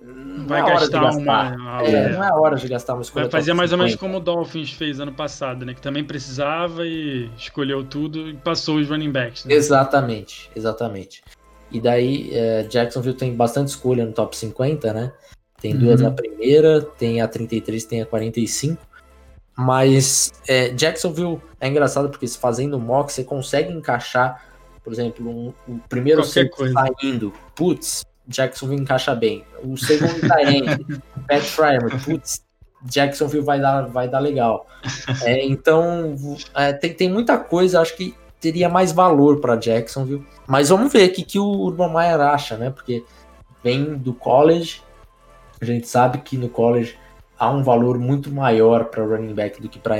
Não vai é gastar, gastar, uma. É, Não é hora de gastar uma escolha. Vai fazer mais 50. ou menos como o Dolphins fez ano passado, né? Que também precisava e escolheu tudo e passou os running backs. Né? Exatamente, exatamente. E daí, é, Jacksonville tem bastante escolha no top 50, né? Tem duas uhum. na primeira, tem a 33, tem a 45. Mas é, Jacksonville é engraçado porque fazendo mock você consegue encaixar, por exemplo, um, o primeiro saindo, putz, Jacksonville encaixa bem. O segundo tá indo, [laughs] Pat Fryer, putz, Jacksonville vai dar, vai dar legal. É, então, é, tem, tem muita coisa, acho que teria mais valor para Jacksonville. Mas vamos ver o que, que o Urban Meyer acha, né? Porque vem do college, a gente sabe que no college há um valor muito maior para running back do que, pra,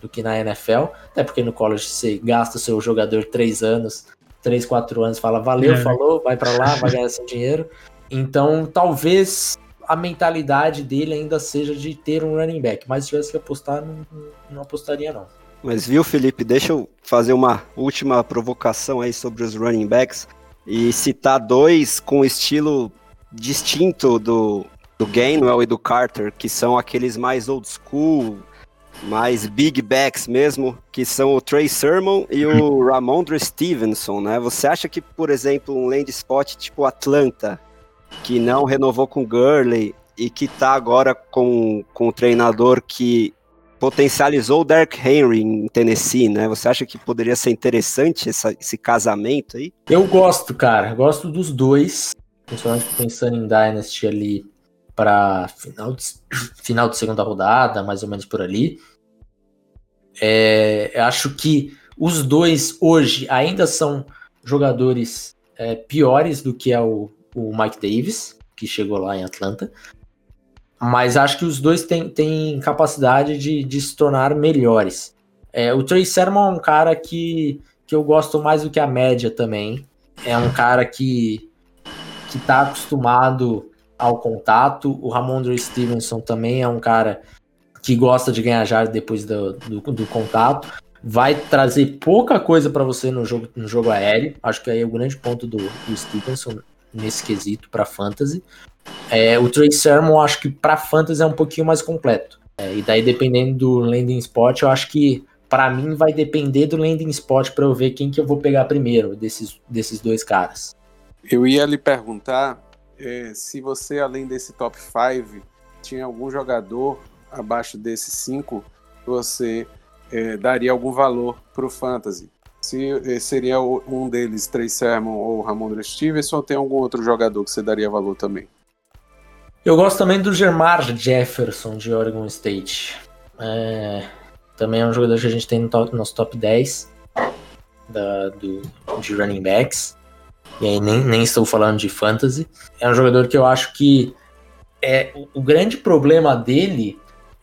do que na NFL, até porque no college você gasta o seu jogador três anos, três, quatro anos, fala valeu, é. falou, vai para lá, vai ganhar seu dinheiro. Então talvez a mentalidade dele ainda seja de ter um running back, mas se tivesse que apostar, não, não apostaria não. Mas viu, Felipe, deixa eu fazer uma última provocação aí sobre os running backs e citar dois com estilo distinto do, do Gainwell e do Carter, que são aqueles mais old school, mais big backs mesmo, que são o Trey Sermon e o [laughs] Ramondre Stevenson, né? Você acha que, por exemplo, um land spot tipo Atlanta, que não renovou com Gurley e que tá agora com, com o treinador que potencializou o Derek Henry em Tennessee, né? Você acha que poderia ser interessante essa, esse casamento aí? Eu gosto, cara. Gosto dos dois. Principalmente pensando em Dynasty ali para final de, [coughs] final de segunda rodada, mais ou menos por ali. É, acho que os dois hoje ainda são jogadores é, piores do que é o, o, Mike Davis, que chegou lá em Atlanta. Mas acho que os dois têm, têm capacidade de, de se tornar melhores. É, o Trey Sermon é um cara que que eu gosto mais do que a média também. É um cara que, que tá acostumado ao contato. O Ramondre Stevenson também é um cara que gosta de ganhar jardas depois do, do, do, contato. Vai trazer pouca coisa para você no jogo, no jogo aéreo. Acho que aí é o grande ponto do, do Stevenson nesse quesito para fantasy. É, o Trey Sermon, acho que para fantasy é um pouquinho mais completo. É, e daí, dependendo do landing spot, eu acho que para mim vai depender do landing spot para eu ver quem que eu vou pegar primeiro desses, desses dois caras. Eu ia lhe perguntar é, se você, além desse top 5, tinha algum jogador abaixo desses 5 você é, daria algum valor para o fantasy. Se é, seria um deles, Trey Sermon ou Ramon Stevenson, ou tem algum outro jogador que você daria valor também? Eu gosto também do Germar Jefferson de Oregon State. É, também é um jogador que a gente tem no top, nosso top 10 da, do, de running backs. E aí nem, nem estou falando de fantasy. É um jogador que eu acho que é o, o grande problema dele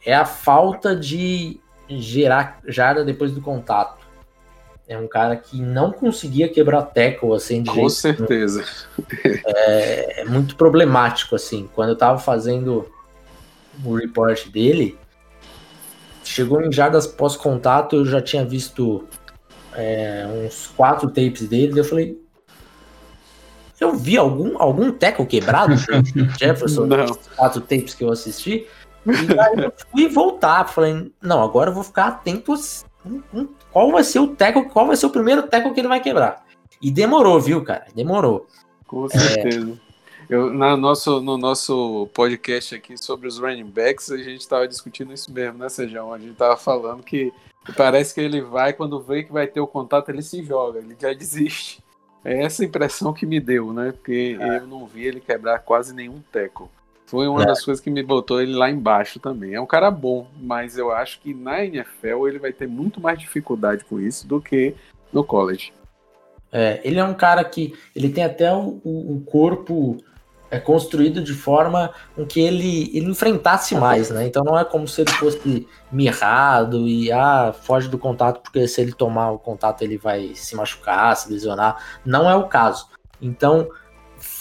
é a falta de gerar jarda depois do contato. É um cara que não conseguia quebrar tackle assim de Com jeito certeza. É, é, muito problemático assim. Quando eu tava fazendo o report dele, chegou em jardas pós-contato, eu já tinha visto é, uns quatro tapes dele, eu falei, eu vi algum, algum tackle quebrado Jefferson, [laughs] Não. quatro tapes que eu assisti, e aí eu fui voltar, falei, não, agora eu vou ficar atento qual vai ser o tackle, qual vai ser o primeiro tackle que ele vai quebrar. E demorou, viu, cara? Demorou. Com certeza. É... Eu, na nosso, no nosso podcast aqui sobre os running backs, a gente estava discutindo isso mesmo, né, Sejão? A gente estava falando que parece que ele vai, quando vê que vai ter o contato, ele se joga, ele já [laughs] desiste. É essa impressão que me deu, né? Porque é. eu não vi ele quebrar quase nenhum teco. Foi uma é. das coisas que me botou ele lá embaixo também. É um cara bom, mas eu acho que na NFL ele vai ter muito mais dificuldade com isso do que no college. É, ele é um cara que ele tem até o, o corpo é construído de forma com que ele, ele enfrentasse mais, né? Então não é como se ele fosse mirrado e ah, foge do contato, porque se ele tomar o contato ele vai se machucar, se lesionar. Não é o caso. Então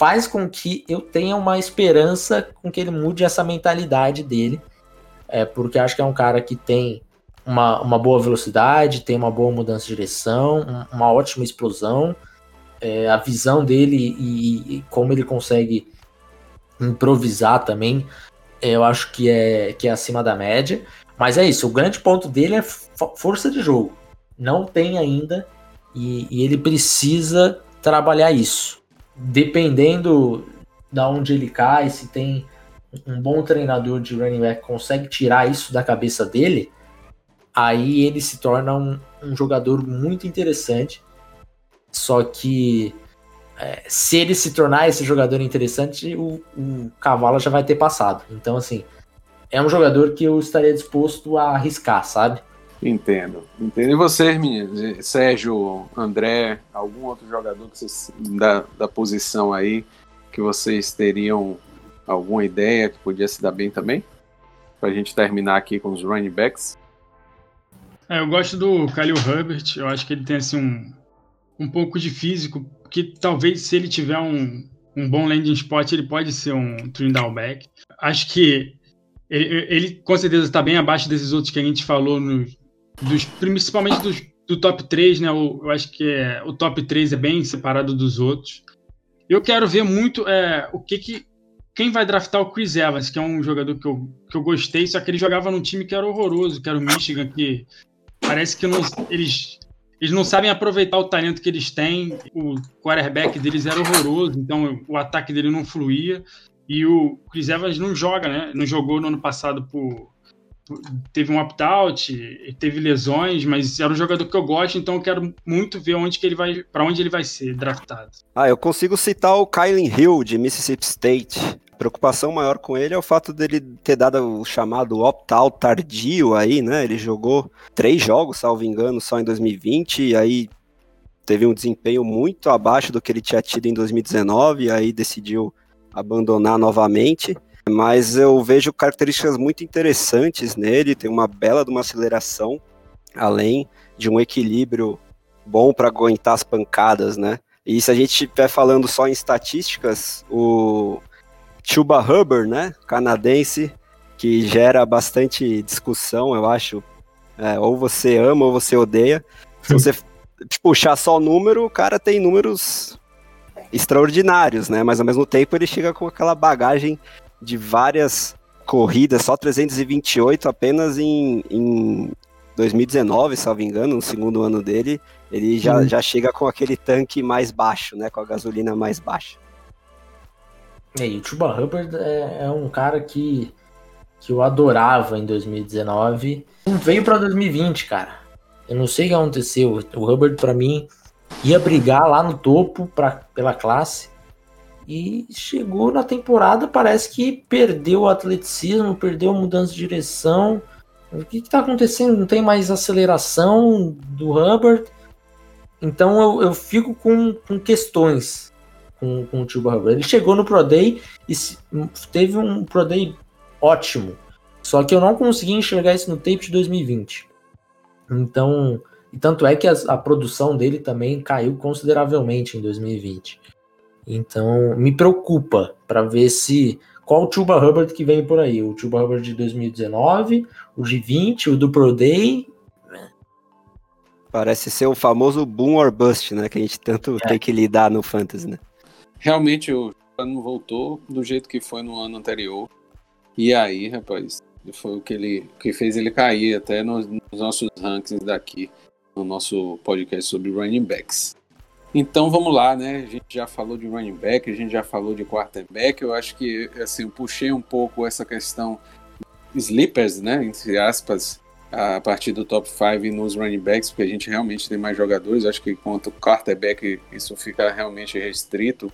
faz com que eu tenha uma esperança com que ele mude essa mentalidade dele. É, porque acho que é um cara que tem uma, uma boa velocidade, tem uma boa mudança de direção, uma ótima explosão. É, a visão dele e, e, como ele consegue improvisar também, eu acho que é, que é acima da média. Mas é isso, o grande ponto dele é força de jogo. Não tem ainda e, e ele precisa trabalhar isso. Dependendo da onde ele cai, se tem um bom treinador de running back consegue tirar isso da cabeça dele, aí ele se torna um, um jogador muito interessante. Só que é, se ele se tornar esse jogador interessante, o, o cavalo já vai ter passado. Então, assim, é um jogador que eu estaria disposto a arriscar, sabe? Entendo. Entendo. E vocês, meninos? Sérgio, André, algum outro jogador que vocês, da, da posição aí que vocês teriam alguma ideia que podia se dar bem também? Pra gente terminar aqui com os running backs. É, eu gosto do Khalil Herbert. Eu acho que ele tem assim um, um pouco de físico que talvez se ele tiver um, um bom landing spot, ele pode ser um twin back. Acho que ele, ele com certeza está bem abaixo desses outros que a gente falou, no, dos, principalmente dos, do top 3, né? Eu, eu acho que é, o top 3 é bem separado dos outros. Eu quero ver muito é, o que que. Quem vai draftar o Chris Evans, que é um jogador que eu, que eu gostei, só que ele jogava num time que era horroroso, que era o Michigan, que parece que não, eles eles não sabem aproveitar o talento que eles têm. O quarterback deles era horroroso, então o ataque dele não fluía. E o Chris Evans não joga, né? Não jogou no ano passado por. Teve um opt-out, teve lesões, mas era um jogador que eu gosto, então eu quero muito ver onde que ele vai, para onde ele vai ser draftado. Ah, eu consigo citar o Kylen Hill de Mississippi State preocupação maior com ele é o fato dele ter dado o chamado opt-out tardio aí, né? Ele jogou três jogos, salvo engano, só em 2020, e aí teve um desempenho muito abaixo do que ele tinha tido em 2019, e aí decidiu abandonar novamente. Mas eu vejo características muito interessantes nele, tem uma bela de uma aceleração, além de um equilíbrio bom para aguentar as pancadas, né? E se a gente estiver falando só em estatísticas, o Chuba Hubbard, né, canadense, que gera bastante discussão, eu acho. É, ou você ama ou você odeia. Se você puxar só o número, o cara tem números extraordinários, né? Mas ao mesmo tempo ele chega com aquela bagagem de várias corridas, só 328 apenas em, em 2019, salvo engano, no segundo ano dele, ele já, hum. já chega com aquele tanque mais baixo, né? Com a gasolina mais baixa. É, e o Chuba Hubbard é, é, um cara que, que eu adorava em 2019. Não veio para 2020, cara. Eu não sei o que aconteceu. O Hubbard, para mim, ia brigar lá no topo pra, pela classe. E chegou na temporada, parece que perdeu o atleticismo, perdeu a mudança de direção. O que está acontecendo? Não tem mais aceleração do Hubbard. Então eu, eu fico com, com questões com, com o Tio Hubbard. Ele chegou no Pro Day e teve um Pro Day ótimo. Só que eu não consegui enxergar isso no tape de 2020. Então, e tanto é que a, a produção dele também caiu consideravelmente em 2020. Então, me preocupa para ver se qual o Chuba Hubbard que vem por aí. O Chuba Hubbard de 2019, o de 20, o do Pro Day. Parece ser o famoso boom or bust, né? Que a gente tanto é. tem que lidar no Fantasy, né? Realmente o não voltou do jeito que foi no ano anterior. E aí, rapaz, foi o que ele que fez ele cair até nos, nos nossos rankings daqui, no nosso podcast sobre running backs. Então vamos lá, né? A gente já falou de running back, a gente já falou de quarterback. Eu acho que assim, eu puxei um pouco essa questão sleepers, né? Entre aspas, a partir do top 5 nos running backs, porque a gente realmente tem mais jogadores. Acho que quanto quarterback isso fica realmente restrito.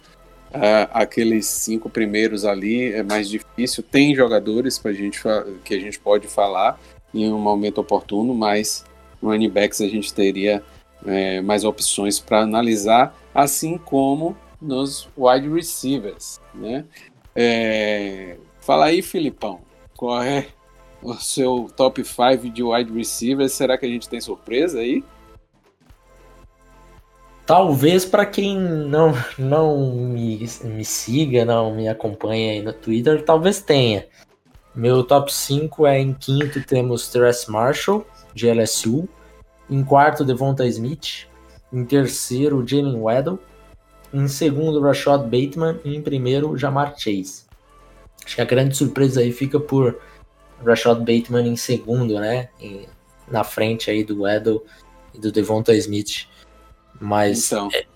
Uh, aqueles cinco primeiros ali é mais difícil. Tem jogadores pra gente que a gente pode falar em um momento oportuno, mas running backs a gente teria é, mais opções para analisar, assim como nos wide receivers, né? É, fala aí, Filipão, qual é o seu top 5 de wide receivers? Será que a gente tem surpresa aí? Talvez para quem não, não me, me siga, não me acompanha aí no Twitter, talvez tenha. Meu top 5 é em quinto temos Terence Marshall, de LSU. Em quarto, Devonta Smith. Em terceiro, Jalen Weddle. Em segundo, Rashad Bateman. E em primeiro, Jamar Chase. Acho que a grande surpresa aí fica por Rashad Bateman em segundo, né? E na frente aí do Weddle e do Devonta Smith. Mas então. é,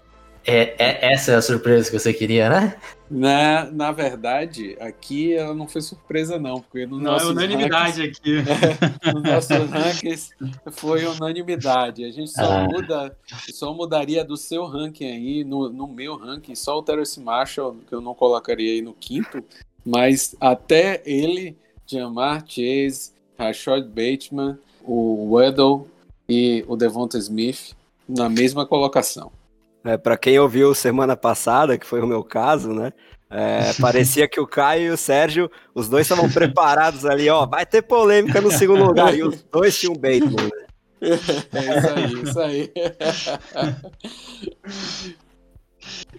é, é, essa é a surpresa que você queria, né? Na, na verdade, aqui ela não foi surpresa, não, porque no não, é unanimidade rankings, aqui. [laughs] É, no nosso rankings foi unanimidade. A gente só ah. muda, só mudaria do seu ranking aí, no, no meu ranking, só o Terence Marshall, que eu não colocaria aí no quinto, mas até ele, Jamar Chase, Rashad Bateman, o Weddle e o Devonta Smith na mesma colocação. É, para quem ouviu semana passada, que foi o meu caso, né? É, [laughs] parecia que o Caio e o Sérgio, os dois estavam preparados ali, ó, vai ter polêmica no segundo lugar, e os dois tinham Bateman, né? [laughs] É isso aí, isso aí.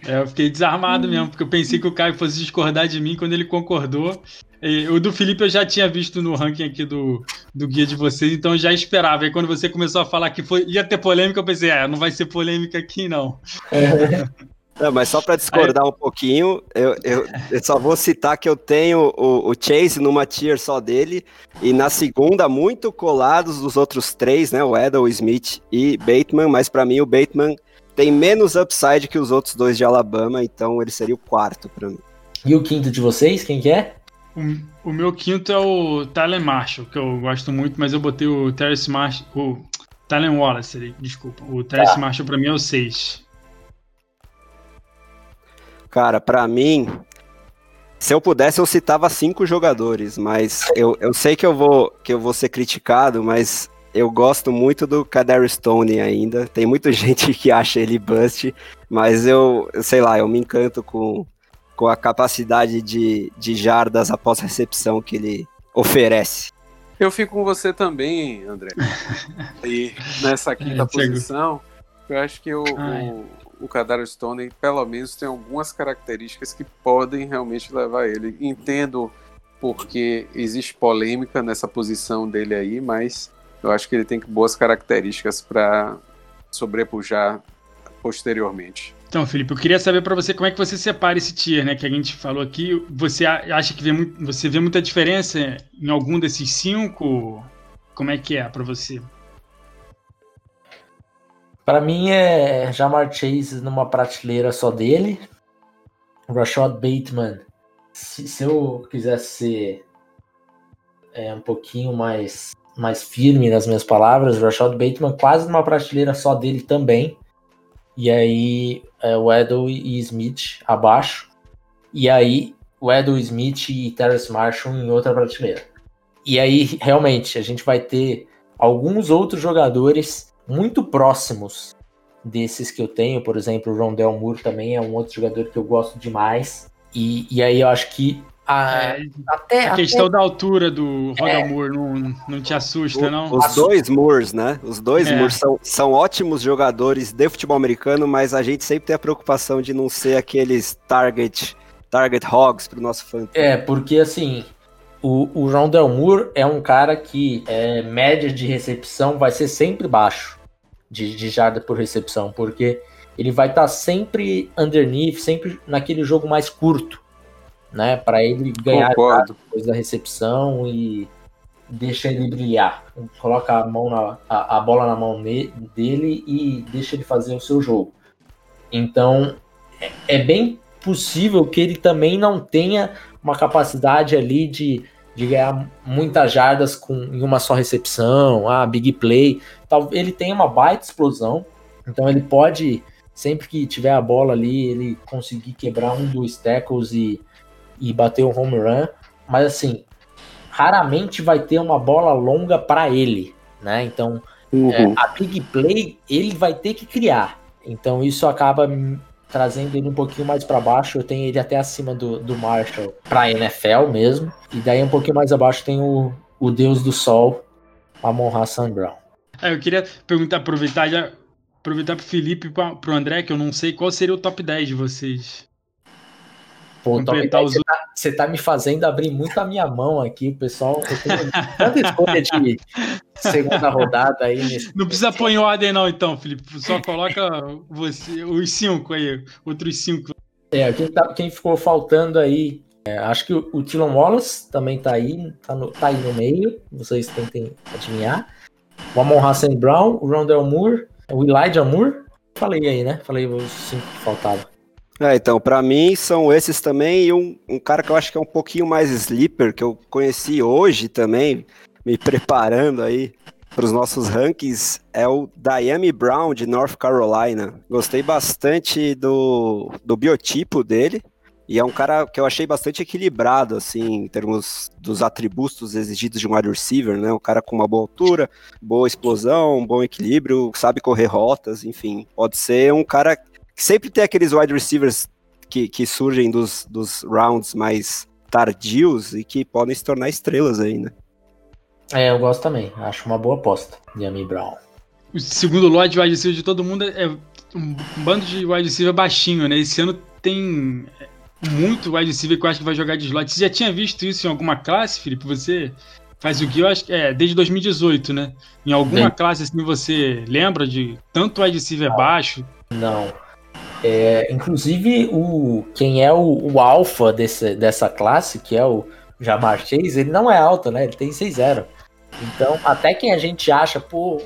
É, eu fiquei desarmado mesmo, porque eu pensei que o Caio fosse discordar de mim quando ele concordou. E, o do Felipe eu já tinha visto no ranking aqui do, do guia de vocês, então eu já esperava. E quando você começou a falar que foi, ia ter polêmica, eu pensei, é, não vai ser polêmica aqui, não. É. Não, mas só para discordar Aí... um pouquinho, eu, eu, eu, só vou citar que eu tenho o, o, Chase numa tier só dele, e na segunda, muito colados dos outros três, né? O Edel, o Smith e Bateman, mas para mim o Bateman tem menos upside que os outros dois de Alabama, então ele seria o quarto para mim. E o quinto de vocês, quem que é? O, o meu quinto é o Tyler Marshall, que eu gosto muito, mas eu botei o Terrence Marshall. O Tyler Wallace, desculpa. O Terrence tá. Marshall pra mim é o 6. Cara, pra mim, se eu pudesse, eu citava cinco jogadores, mas eu, eu sei que eu vou que eu vou ser criticado, mas eu gosto muito do Kader Stone ainda. Tem muita [laughs] gente que acha ele bust, mas eu, sei lá, eu me encanto com, com a capacidade de, de jardas após recepção que ele oferece. Eu fico com você também, André. [laughs] E nessa quinta posição, Eu acho que o, o, o Kadar Stone, pelo menos, tem algumas características que podem realmente levar ele. Entendo porque existe polêmica nessa posição dele aí, mas eu acho que ele tem boas características para sobrepujar posteriormente. Então, Felipe, eu queria saber para você como é que você separa esse tier, né? Que a gente falou aqui. Você acha que vê você vê muita diferença em algum desses cinco? Como é que é para você? Para mim é Jamar Chase numa prateleira só dele. Rashad Bateman, se, se eu quisesse ser é, um pouquinho mais, mais firme nas minhas palavras, Rashad Bateman quase numa prateleira só dele também. E aí é, o Edel e Smith abaixo. E aí o Edel Smith e Terrence Marshall em outra prateleira. E aí realmente a gente vai ter alguns outros jogadores muito próximos desses que eu tenho, por exemplo, o Rondell Moore também é um outro jogador que eu gosto demais. E, e aí eu acho que a, é, até, a questão até... da altura do Roda é, Moore não, não te assusta, o, não? Os dois Moores, né? Os dois é. Moores são, são ótimos jogadores de futebol americano, mas a gente sempre tem a preocupação de não ser aqueles target, target hogs pro nosso fã. É, porque assim, o, o Rondell Moore é um cara que é, média de recepção vai ser sempre baixo de, de jarda por recepção, porque ele vai estar tá sempre underneath, sempre naquele jogo mais curto, né? Para ele ganhar depois da recepção e deixa ele brilhar. Coloca a mão na, a, a bola na mão dele e deixa ele fazer o seu jogo. Então é, é bem possível que ele também não tenha uma capacidade ali de de ganhar muitas jardas com, em uma só recepção, ah, big play. Tal, ele tem uma baita explosão, então ele pode, sempre que tiver a bola ali, ele conseguir quebrar um dos tackles e, e bater um home run. Mas assim, raramente vai ter uma bola longa para ele, né? Então, uhum. é, a big play ele vai ter que criar. Então isso acaba trazendo ele um pouquinho mais para baixo. Eu tenho ele até acima do, do Marshall para NFL mesmo. E daí um pouquinho mais abaixo tem o, o Deus do Sol, Amon Hassan Brown. É, eu queria perguntar, aproveitar já, aproveitar pro Felipe e pro André, que eu não sei qual seria o top 10 de vocês. Pô, completar os... você, tá, você tá me fazendo abrir muito a minha mão aqui, o pessoal. Eu tenho tanta escolha de segunda rodada aí. Nesse... Não precisa pôr em ordem, não, então, Felipe. Só coloca você, os cinco aí, outros cinco. É, quem, tá, quem ficou faltando aí. É, acho que o, o Tylon Wallace também tá aí, tá, no, tá aí no meio. Vocês tentem adivinhar. O Amon Hassan Brown, o Rondell Moore, o Elijah Moore. Falei aí, né? Falei os cinco que faltavam. É, então, para mim são esses também, e um, um cara que eu acho que é um pouquinho mais sleeper, que eu conheci hoje também, me preparando aí para os nossos rankings, é o Diami Brown, de North Carolina. Gostei bastante do, do biotipo dele, e é um cara que eu achei bastante equilibrado, assim, em termos dos atributos exigidos de um wide receiver, né? Um cara com uma boa altura, boa explosão, bom equilíbrio, sabe correr rotas, enfim. Pode ser um cara sempre tem aqueles wide receivers que, que surgem dos, dos rounds mais tardios e que podem se tornar estrelas aí, né? É, eu gosto também. Acho uma boa aposta, Yami Brown. O segundo lote de wide receiver de todo mundo é um bando de wide receiver baixinho, né? Esse ano tem muito wide receiver que eu acho que vai jogar de slot. Você já tinha visto isso em alguma classe, Felipe? Você faz o que eu acho que é desde 2018, né? Em alguma Bem... classe assim você lembra de tanto wide receiver Não. baixo? Não. É, inclusive, o, quem é o, o alfa desse, dessa classe, que é o Jamar Chase, ele não é alto, né? Ele tem 6-0. Então, até quem a gente acha, pô,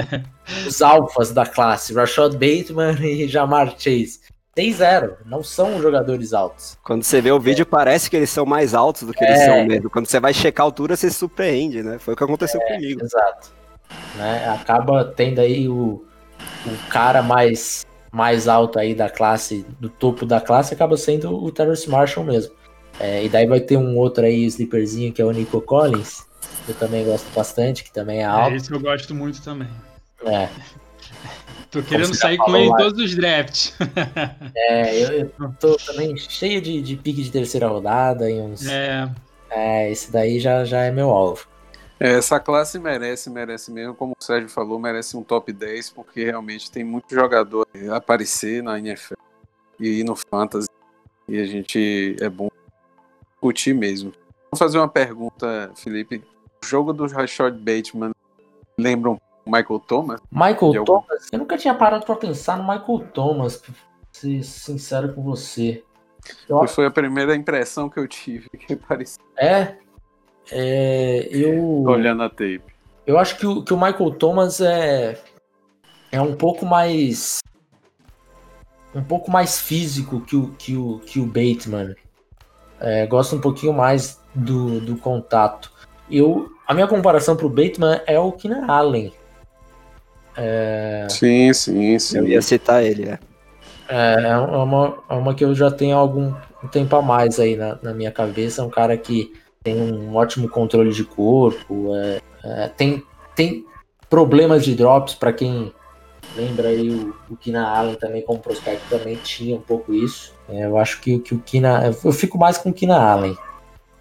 [laughs] os alfas da classe, Rashad Bateman e Jamar Chase, 6-0, não são jogadores altos. Quando você vê o vídeo, é. parece que eles são mais altos do que é. eles são mesmo. Quando você vai checar a altura, você se surpreende, né? Foi o que aconteceu é, comigo. Exato. Né? Acaba tendo aí o, o cara mais mais alto aí da classe, do topo da classe, acaba sendo o Terrence Marshall mesmo. É, e daí vai ter um outro aí, sleeperzinho, que é o Nico Collins, que eu também gosto bastante, que também é, é alto. É, esse eu gosto muito também. É. Tô querendo sair com ele em todos os drafts. [laughs] É, eu, eu tô também cheio de, de pique de terceira rodada e uns. É. É, esse daí já, já é meu alvo. É, essa classe merece, merece mesmo, como o Sérgio falou, merece um top 10, porque realmente tem muito jogador aparecer na NFL e no Fantasy. E a gente é bom discutir mesmo. Vou fazer uma pergunta, Felipe. O jogo do Rashad Bateman lembra um Michael Thomas? Michael Thomas? Eu nunca tinha parado para pensar no Michael Thomas, pra ser sincero com você. Eu... Foi a primeira impressão que eu tive, que [laughs] parecia. É, é, eu. Olhando a tape. Eu acho que o, que o Michael Thomas é. É um pouco mais. Um pouco mais físico que o, que o, que o Bateman. É, gosto um pouquinho mais do, do contato. Eu, a minha comparação pro Bateman é o Keenan Allen. É... Sim, sim, sim. Eu ia citar ele, é. É, é uma, é uma que eu já tenho algum tempo a mais aí na, na minha cabeça. É um cara que tem um ótimo controle de corpo, é, é, tem, tem problemas de drops para quem lembra aí o, o Kina Allen também como prospecto também tinha um pouco isso. É, eu acho que, que o Kina, eu fico mais com o Kina Allen.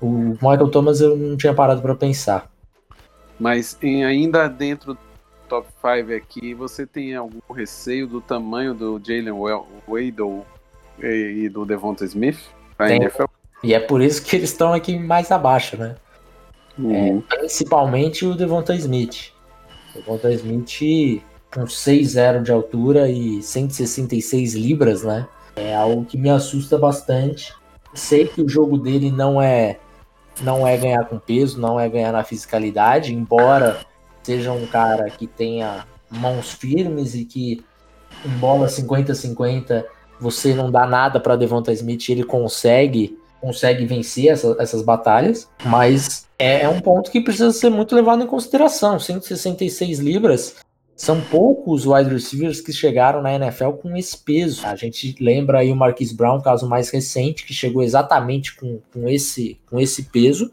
O Michael Thomas eu não tinha parado para pensar. Mas em, ainda dentro do top 5 aqui, você tem algum receio do tamanho do Jalen Waddle e, do Devonta Smith? NFL? E é por isso que eles estão aqui mais abaixo, né? Uhum. É, principalmente o Devonta Smith. O Devonta Smith com 6,0 de altura e 166 libras, né? É algo que me assusta bastante. Sei que o jogo dele não é não é ganhar com peso, não é ganhar na fisicalidade, embora seja um cara que tenha mãos firmes e que em bola 50-50 você não dá nada para Devonta Smith, ele consegue consegue vencer essa, essas batalhas, mas é, é, um ponto que precisa ser muito levado em consideração. 166 libras são poucos wide receivers que chegaram na NFL com esse peso. A gente lembra aí o Marquis Brown, caso mais recente, que chegou exatamente com, com, esse, com esse peso.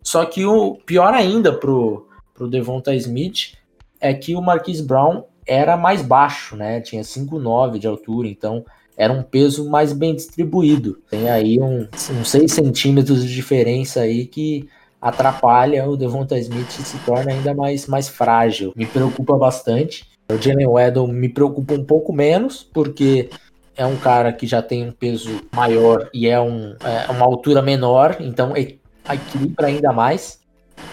Só que o pior ainda pro, pro Devonta Smith é que o Marquis Brown era mais baixo, né? Tinha 5,9 de altura, então era um peso mais bem distribuído. Tem aí um, uns 6 centímetros de diferença aí que atrapalha o Devonta Smith se torna ainda mais, mais frágil. Me preocupa bastante. O Jalen Weddle me preocupa um pouco menos, porque é um cara que já tem um peso maior e é, um, é uma altura menor, então equilibra ainda mais.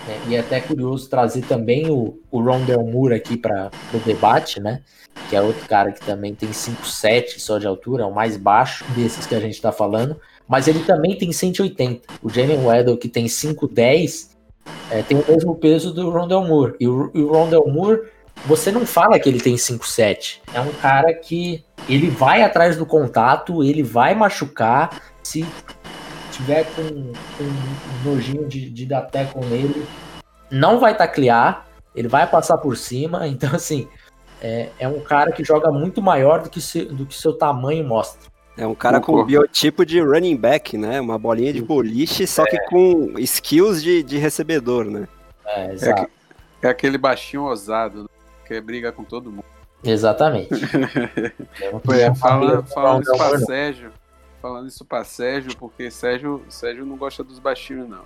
Né? E é até curioso trazer também o, o Rondell Moore aqui para o debate, né? que é outro cara que também tem 5,7 só de altura, é o mais baixo desses que a gente tá falando, mas ele também tem 180. O Jalen Weddle, que tem 5,10, é, tem o mesmo peso do Rondell Moore. E o, e o Rondell Moore, você não fala que ele tem 5,7. É um cara que ele vai atrás do contato, ele vai machucar, se tiver com, com um nojinho de, de dar teco nele, não vai taclear, ele vai passar por cima, [laughs] então assim é, é um cara que joga muito maior do que, se, do que seu tamanho mostra. É um cara com biotipo de running back, né? Uma bolinha de boliche, só é. que com skills de, de recebedor, né? É, exato. É, é aquele baixinho ousado, né? que briga com todo mundo. Exatamente. [laughs] é, fala, falando isso pra Sérgio, falando isso pra Sérgio, porque Sérgio, Sérgio não gosta dos baixinhos, não.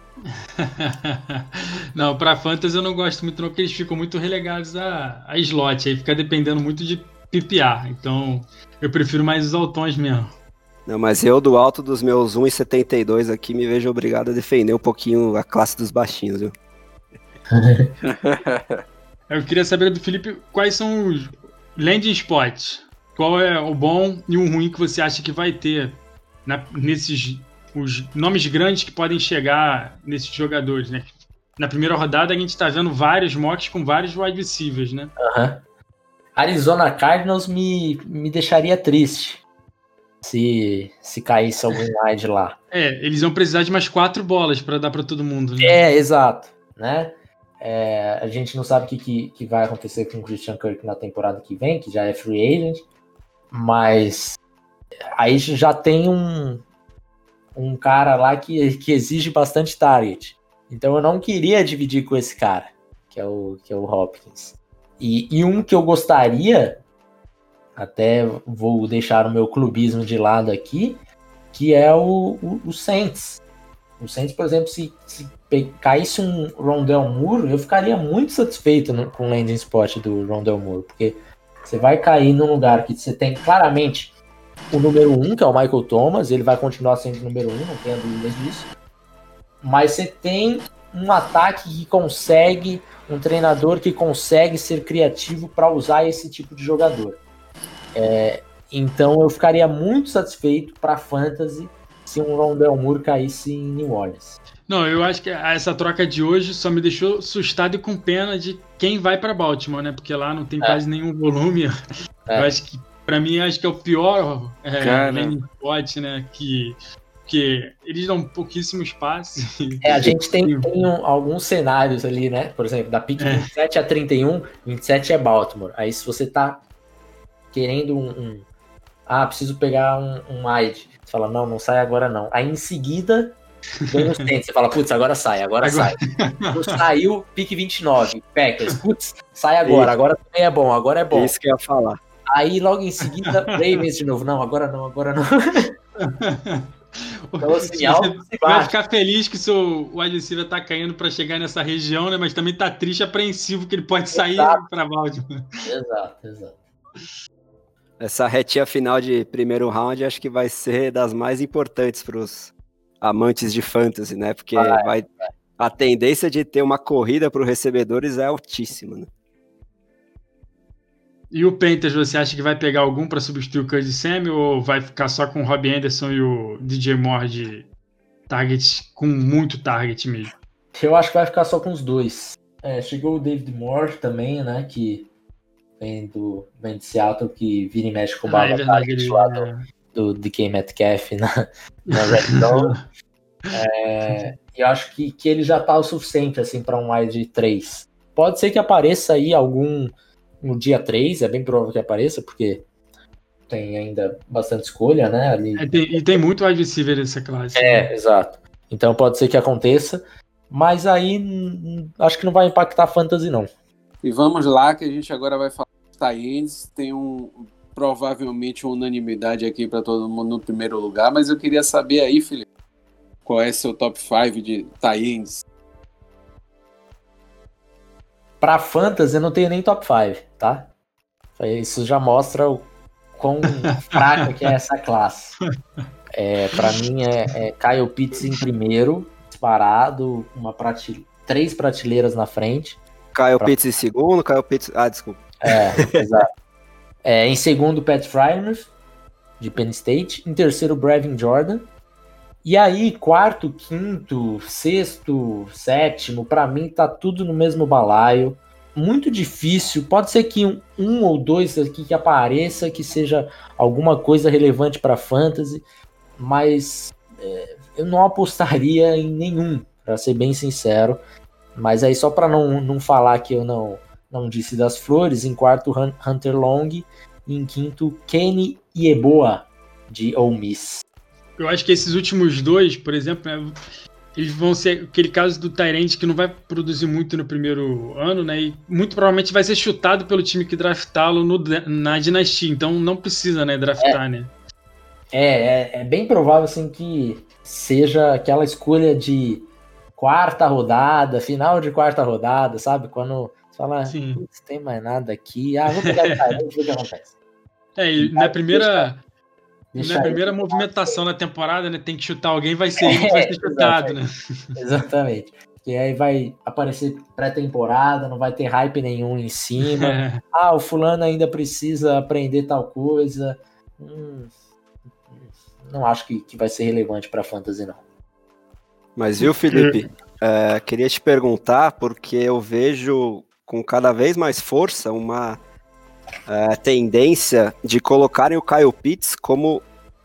[laughs] não, pra Fantasy eu não gosto muito, não, porque eles ficam muito relegados a, a slot, aí fica dependendo muito de PPA. Então eu prefiro mais os altões mesmo. Não, mas eu, do alto dos meus 1,72 aqui, me vejo obrigado a defender um pouquinho a classe dos baixinhos, viu? [laughs] eu queria saber do Felipe quais são os landing spots. Qual é o bom e o ruim que você acha que vai ter na, nesses os nomes grandes que podem chegar nesses jogadores, né? Na primeira rodada a gente está vendo vários mocks com vários wide receivers, né? Uhum. Arizona Cardinals me, me deixaria triste se, se caísse algum wide lá. É, eles vão precisar de mais quatro bolas para dar para todo mundo. Né? É, exato, né? É, a gente não sabe o que, que, que, vai acontecer com o Christian Kirk na temporada que vem, que já é free agent, mas aí já tem um, um cara lá que, que exige bastante target. Então eu não queria dividir com esse cara, que é o, que é o Hopkins. E, e um que eu gostaria, até vou deixar o meu clubismo de lado aqui, que é o, o, o Saints. O Saints, por exemplo, se, se caísse um Rondell Moore, eu ficaria muito satisfeito no, com o landing spot do Rondell Moore, porque você vai cair num lugar que você tem claramente o número um, que é o Michael Thomas, ele vai continuar sendo o número um, não tenha dúvidas disso. Mas você tem um ataque que consegue, um treinador que consegue ser criativo para usar esse tipo de jogador. É, então eu ficaria muito satisfeito para fantasy se um Rondell Moore caísse em New Orleans. Não, eu acho que essa troca de hoje só me deixou assustado e com pena de quem vai para Baltimore, né? Porque lá não tem é. quase nenhum volume. [laughs] É. Eu acho que para mim acho que é o pior é, spot, né? Que que eles dão pouquíssimo espaço. É, a [laughs] gente tem, tem um, alguns cenários ali, né? Por exemplo, da pick é. 27 a 31, 27 é Baltimore. Aí se você tá querendo um, um ah, preciso pegar um, um wide. Você fala, não, não sai agora não. Aí em seguida, vem os. Você fala, putz, agora sai, agora, agora... sai. [laughs] Saiu, pique 29, Packers. Putz, sai agora, agora também é bom, agora é bom. Isso que eu ia falar. Aí logo em seguida, [laughs] Ravens de novo. Não, agora não, agora não. [laughs] Então, assim, alto você vai ficar feliz que seu wide receiver tá caindo para chegar nessa região, né? Mas também tá triste, apreensivo que ele pode sair para Baltimore. Exato, exato. Essa retinha final de primeiro round acho que vai ser das mais importantes para os amantes de fantasy, né? Porque ah, é. vai, a tendência de ter uma corrida para os recebedores é altíssima, né? E o Panthers, você acha que vai pegar algum para substituir o Curtis Samuel ou vai ficar só com o Robbie Anderson e o DJ Moore de target, com muito target mesmo? Eu acho que vai ficar só com os dois. É, chegou o David Moore também, né? Que vem do, vem de Seattle, que vira e mexe com o ah, é target lá do, é. do DK Metcalf na, na Red Zone. [laughs] é, eu acho que, que ele já tá o suficiente assim para um wide 3. Pode ser que apareça aí algum no dia 3, é bem provável que apareça, porque tem ainda bastante escolha, né? Ali. É, tem, e tem muito wide receiver nessa classe. É, né? exato. Então pode ser que aconteça, mas aí acho que não vai impactar a fantasy, não. E vamos lá, que a gente agora vai falar dos Tyrants. Tem um provavelmente uma unanimidade aqui para todo mundo no primeiro lugar, mas eu queria saber aí, Felipe, qual é seu top 5 de Tyrants? Para fantasy eu não tenho nem top 5, tá? Isso já mostra o quão [laughs] fraca que é essa classe. É, para mim é, é Kyle Pitts em primeiro, disparado, uma prate... três prateleiras na frente. Kyle pra... Pitts em segundo, Kyle Pitts. Ah, desculpa. É, exato. É, em segundo, Pat Frymers, de Penn State. Em terceiro, Brevin Jordan. E aí, quarto, quinto, sexto, sétimo, para mim tá tudo no mesmo balaio. Muito difícil. Pode ser que um, um ou dois aqui que apareça que seja alguma coisa relevante para fantasy, mas é, eu não apostaria em nenhum, para ser bem sincero. Mas aí só para não, não falar que eu não não disse das flores, em quarto Hunter Long, em quinto Kenny Yeboah de Ole Miss. Eu acho que esses últimos dois, por exemplo, né, eles vão ser aquele caso do Tyrant que não vai produzir muito no primeiro ano, né? E muito provavelmente vai ser chutado pelo time que draftá-lo na dinastia. Então não precisa, né, draftar, é, né? É, é, é, bem provável assim que seja aquela escolha de quarta rodada, final de quarta rodada, sabe? Quando você fala, não tem mais nada aqui, ah, vou pegar o [laughs] Tyrant, ver o que acontece. É, e na primeira, Deixa Na primeira movimentação da temporada, né? Tem que chutar alguém, vai ser ele que vai ser [laughs] chutado, né? [laughs] Exatamente. E aí vai aparecer pré-temporada, não vai ter hype nenhum em cima. [laughs] É. Ah, o fulano ainda precisa aprender tal coisa. Hum, não acho que, que vai ser relevante para fantasy, não. Mas viu, Felipe? É, queria te perguntar, porque eu vejo com cada vez mais força uma é, tendência de colocarem o Kyle Pitts como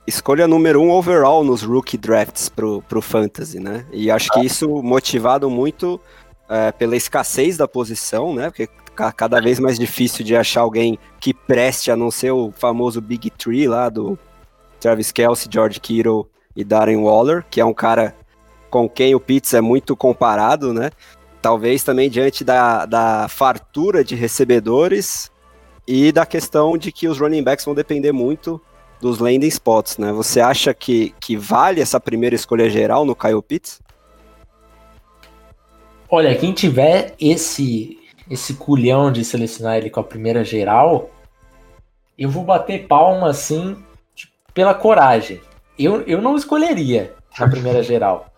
escolha número um overall nos rookie drafts pro, pro Fantasy, né? E acho que isso motivado muito é, pela escassez da posição, né? Porque cada vez mais difícil de achar alguém que preste a não ser o famoso Big Tree lá do Travis Kelsey, George Kittle e Darren Waller, que é um cara com quem o Pitts é muito comparado, né? Talvez também diante da, da fartura de recebedores, e da questão de que os running backs vão depender muito dos landing spots, né? Você acha que, que vale essa primeira escolha geral no Kyle Pitts? Olha, quem tiver esse esse culhão de selecionar ele com a primeira geral, eu vou bater palma assim pela coragem. Eu, eu não escolheria na primeira [laughs] geral.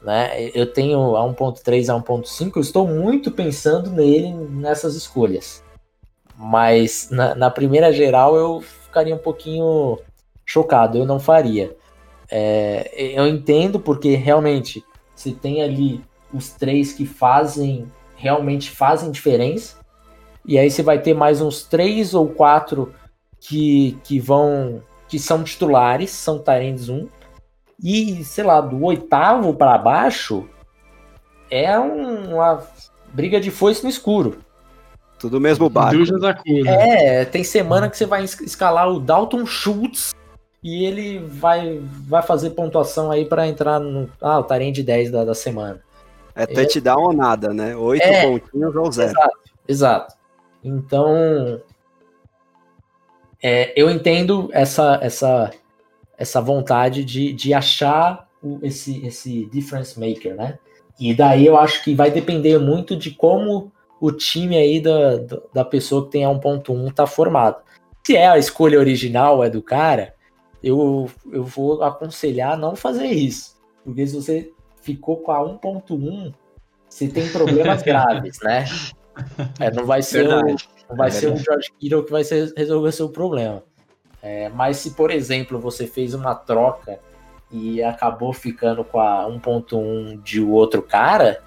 Né? Eu tenho a 1.3 a 1.5, eu estou muito pensando nele nessas escolhas. Mas na, na, primeira geral eu ficaria um pouquinho chocado, eu não faria. É, eu entendo porque realmente se tem ali os três que fazem realmente fazem diferença. E aí você vai ter mais uns três ou quatro que, que vão que são titulares, são Tyrands 1. E, sei lá, do oitavo para baixo é uma briga de foice no escuro. Tudo mesmo barco. É, tem semana que você vai escalar o Dalton Schultz e ele vai, vai fazer pontuação aí para entrar no. Ah, o Tyrande 10 da, da semana. É touchdown é, ou nada, né? Oito é, pontinhos ou zero. Exato, exato. Então, é, eu entendo essa, essa, essa vontade de, de achar o, esse, esse difference maker, né? E daí eu acho que vai depender muito de como o time aí da, da pessoa que tem a 1.1 tá formado. Se é a escolha original, é do cara, eu, eu vou aconselhar não fazer isso. Porque se você ficou com a 1.1, você tem problemas [laughs] graves, né? É, não vai ser, o, não vai é ser o George Kittle que vai ser, resolver seu problema. É, mas se, por exemplo, você fez uma troca e acabou ficando com a 1.1 de outro cara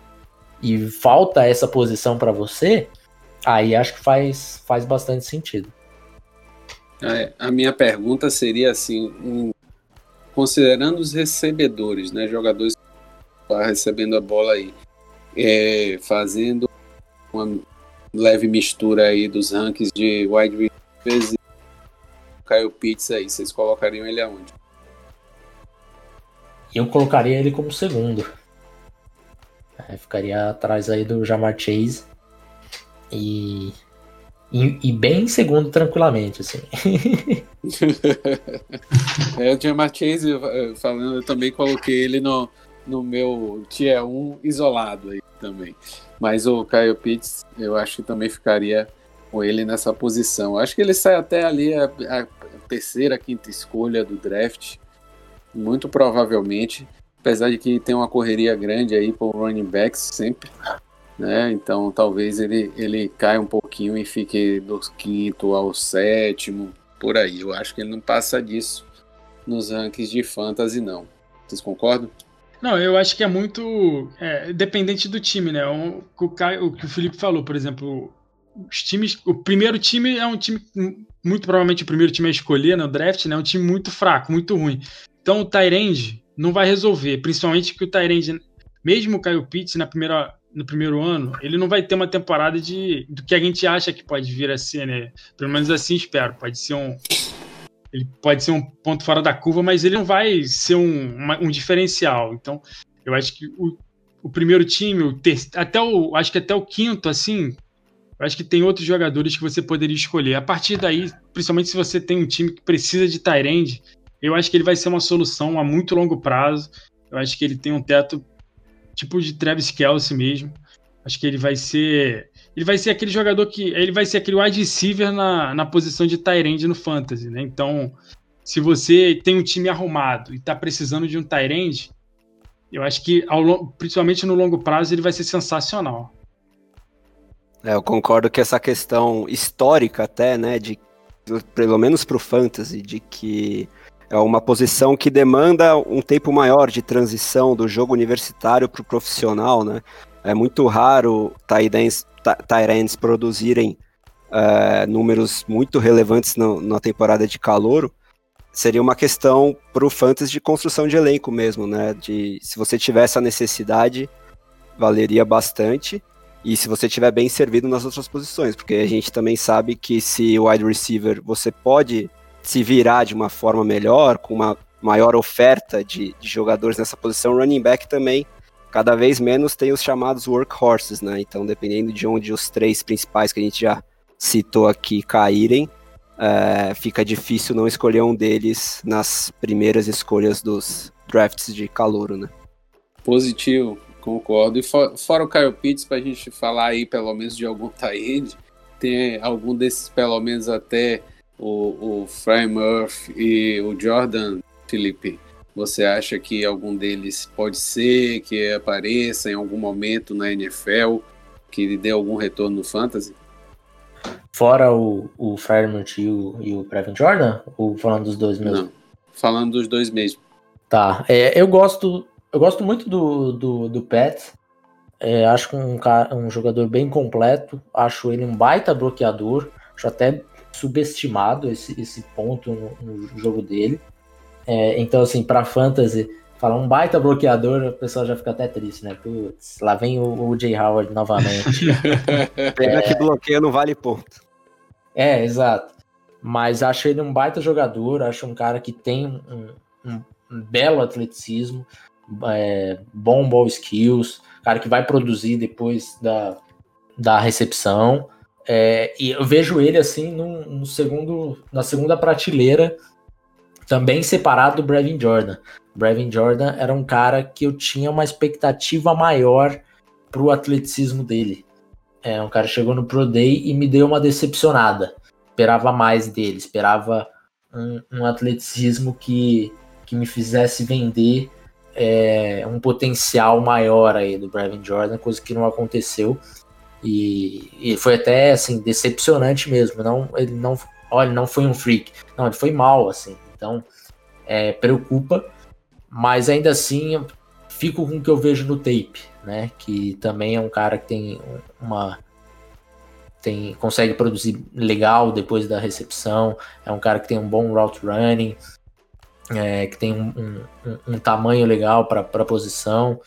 e falta essa posição para você, aí acho que faz, faz bastante sentido. A minha pergunta seria assim, um, considerando os recebedores, né, jogadores recebendo a bola aí, é, fazendo uma leve mistura aí dos rankings de wide receivers e Kyle Pitts aí, vocês colocariam ele aonde? Eu colocaria ele como segundo. É, ficaria atrás aí do Jamar Chase e, e, e bem segundo tranquilamente, assim. [laughs] é, o Jamar Chase, falando, eu também coloquei ele no, no meu tier 1 isolado aí também. Mas o Kyle Pitts, eu acho que também ficaria com ele nessa posição. Eu acho que ele sai até ali a, a terceira, quinta escolha do draft, muito provavelmente, apesar de que tem uma correria grande aí por running backs sempre, né? Então talvez ele, ele caia um pouquinho e fique do quinto ao sétimo, por aí. Eu acho que ele não passa disso nos rankings de fantasy, não. Vocês concordam? Não, eu acho que é muito é, dependente do time, né? O, o, que o Felipe falou, por exemplo, os times. O primeiro time é um time. Muito provavelmente o primeiro time a escolher no draft, né? É um time muito fraco, muito ruim. Então o Tyrande não vai resolver. Principalmente que o Tyrande, mesmo o Caio Pitts na primeira, no primeiro ano, ele não vai ter uma temporada de do que a gente acha que pode vir a ser, né? Pelo menos assim espero. Pode ser um, ele pode ser um ponto fora da curva, mas ele não vai ser um, uma, um diferencial. Então, eu acho que o, o primeiro time, o ter, até o, acho que até o quinto, assim, eu acho que tem outros jogadores que você poderia escolher. A partir daí, principalmente se você tem um time que precisa de Tyrande, eu acho que ele vai ser uma solução a muito longo prazo. Eu acho que ele tem um teto tipo de Travis Kelsey mesmo. Acho que ele vai ser ele vai ser aquele jogador que. Ele vai ser aquele wide receiver na, na posição de Tyrande no Fantasy, né? Então, se você tem um time arrumado e tá precisando de um Tyrande, eu acho que, ao, principalmente no longo prazo, ele vai ser sensacional. É, eu concordo que essa questão histórica até, né, de pelo menos para o fantasy, de que é uma posição que demanda um tempo maior de transição do jogo universitário para o profissional, né? É muito raro Tyrants produzirem uh, números muito relevantes no, na temporada de calor, seria uma questão para o fantasy de construção de elenco mesmo, né? De se você tiver essa necessidade, valeria bastante. E se você tiver bem servido nas outras posições, porque a gente também sabe que se o wide receiver você pode se virar de uma forma melhor, com uma maior oferta de, de jogadores nessa posição, running back também cada vez menos tem os chamados workhorses, né? Então, dependendo de onde os três principais que a gente já citou aqui caírem, é, fica difícil não escolher um deles nas primeiras escolhas dos drafts de calouro, né? Positivo, Concordo. E for, fora o Kyle Pitts, para a gente falar aí pelo menos de algum [laughs] tie tem algum desses, pelo menos até o, o Fry Murphy e o Jordan, Felipe. Você acha que algum deles pode ser que apareça em algum momento na NFL, que lhe dê algum retorno no Fantasy? Fora o, o Fairmont e o, e o Previn Jordan? Ou falando dos dois mesmo? Não, falando dos dois mesmo. Tá, é, eu gosto eu gosto muito do, do, do Pet. É, acho um, um jogador bem completo. Acho ele um baita bloqueador. Acho até subestimado esse, esse ponto no, no jogo dele. É, então, assim, para fantasy, falar um baita bloqueador, o pessoal já fica até triste, né? Putz, lá vem o, o Jay Howard novamente. [laughs] Pena é, que bloqueia não vale ponto. É, exato. Mas acho ele um baita jogador, acho um cara que tem um, um, um belo atleticismo, é, bom ball skills, cara que vai produzir depois da, da recepção. É, e eu vejo ele assim no, no, segundo, na segunda prateleira, também separado do Brevin Jordan. Brevin Jordan era um cara que eu tinha uma expectativa maior pro atleticismo dele. É, um cara chegou no Pro Day e me deu uma decepcionada. Esperava mais dele, esperava um, um atleticismo que, que me fizesse vender é, um potencial maior aí do Brevin Jordan, coisa que não aconteceu. E, e, foi até assim decepcionante mesmo. Não, ele não, olha, não foi um freak, não, ele foi mal assim. Então é, preocupa, mas ainda assim fico com o que eu vejo no tape, né? Que também é um cara que tem uma tem consegue produzir legal depois da recepção. É um cara que tem um bom route running, é, que tem um, um, um tamanho legal para a posição.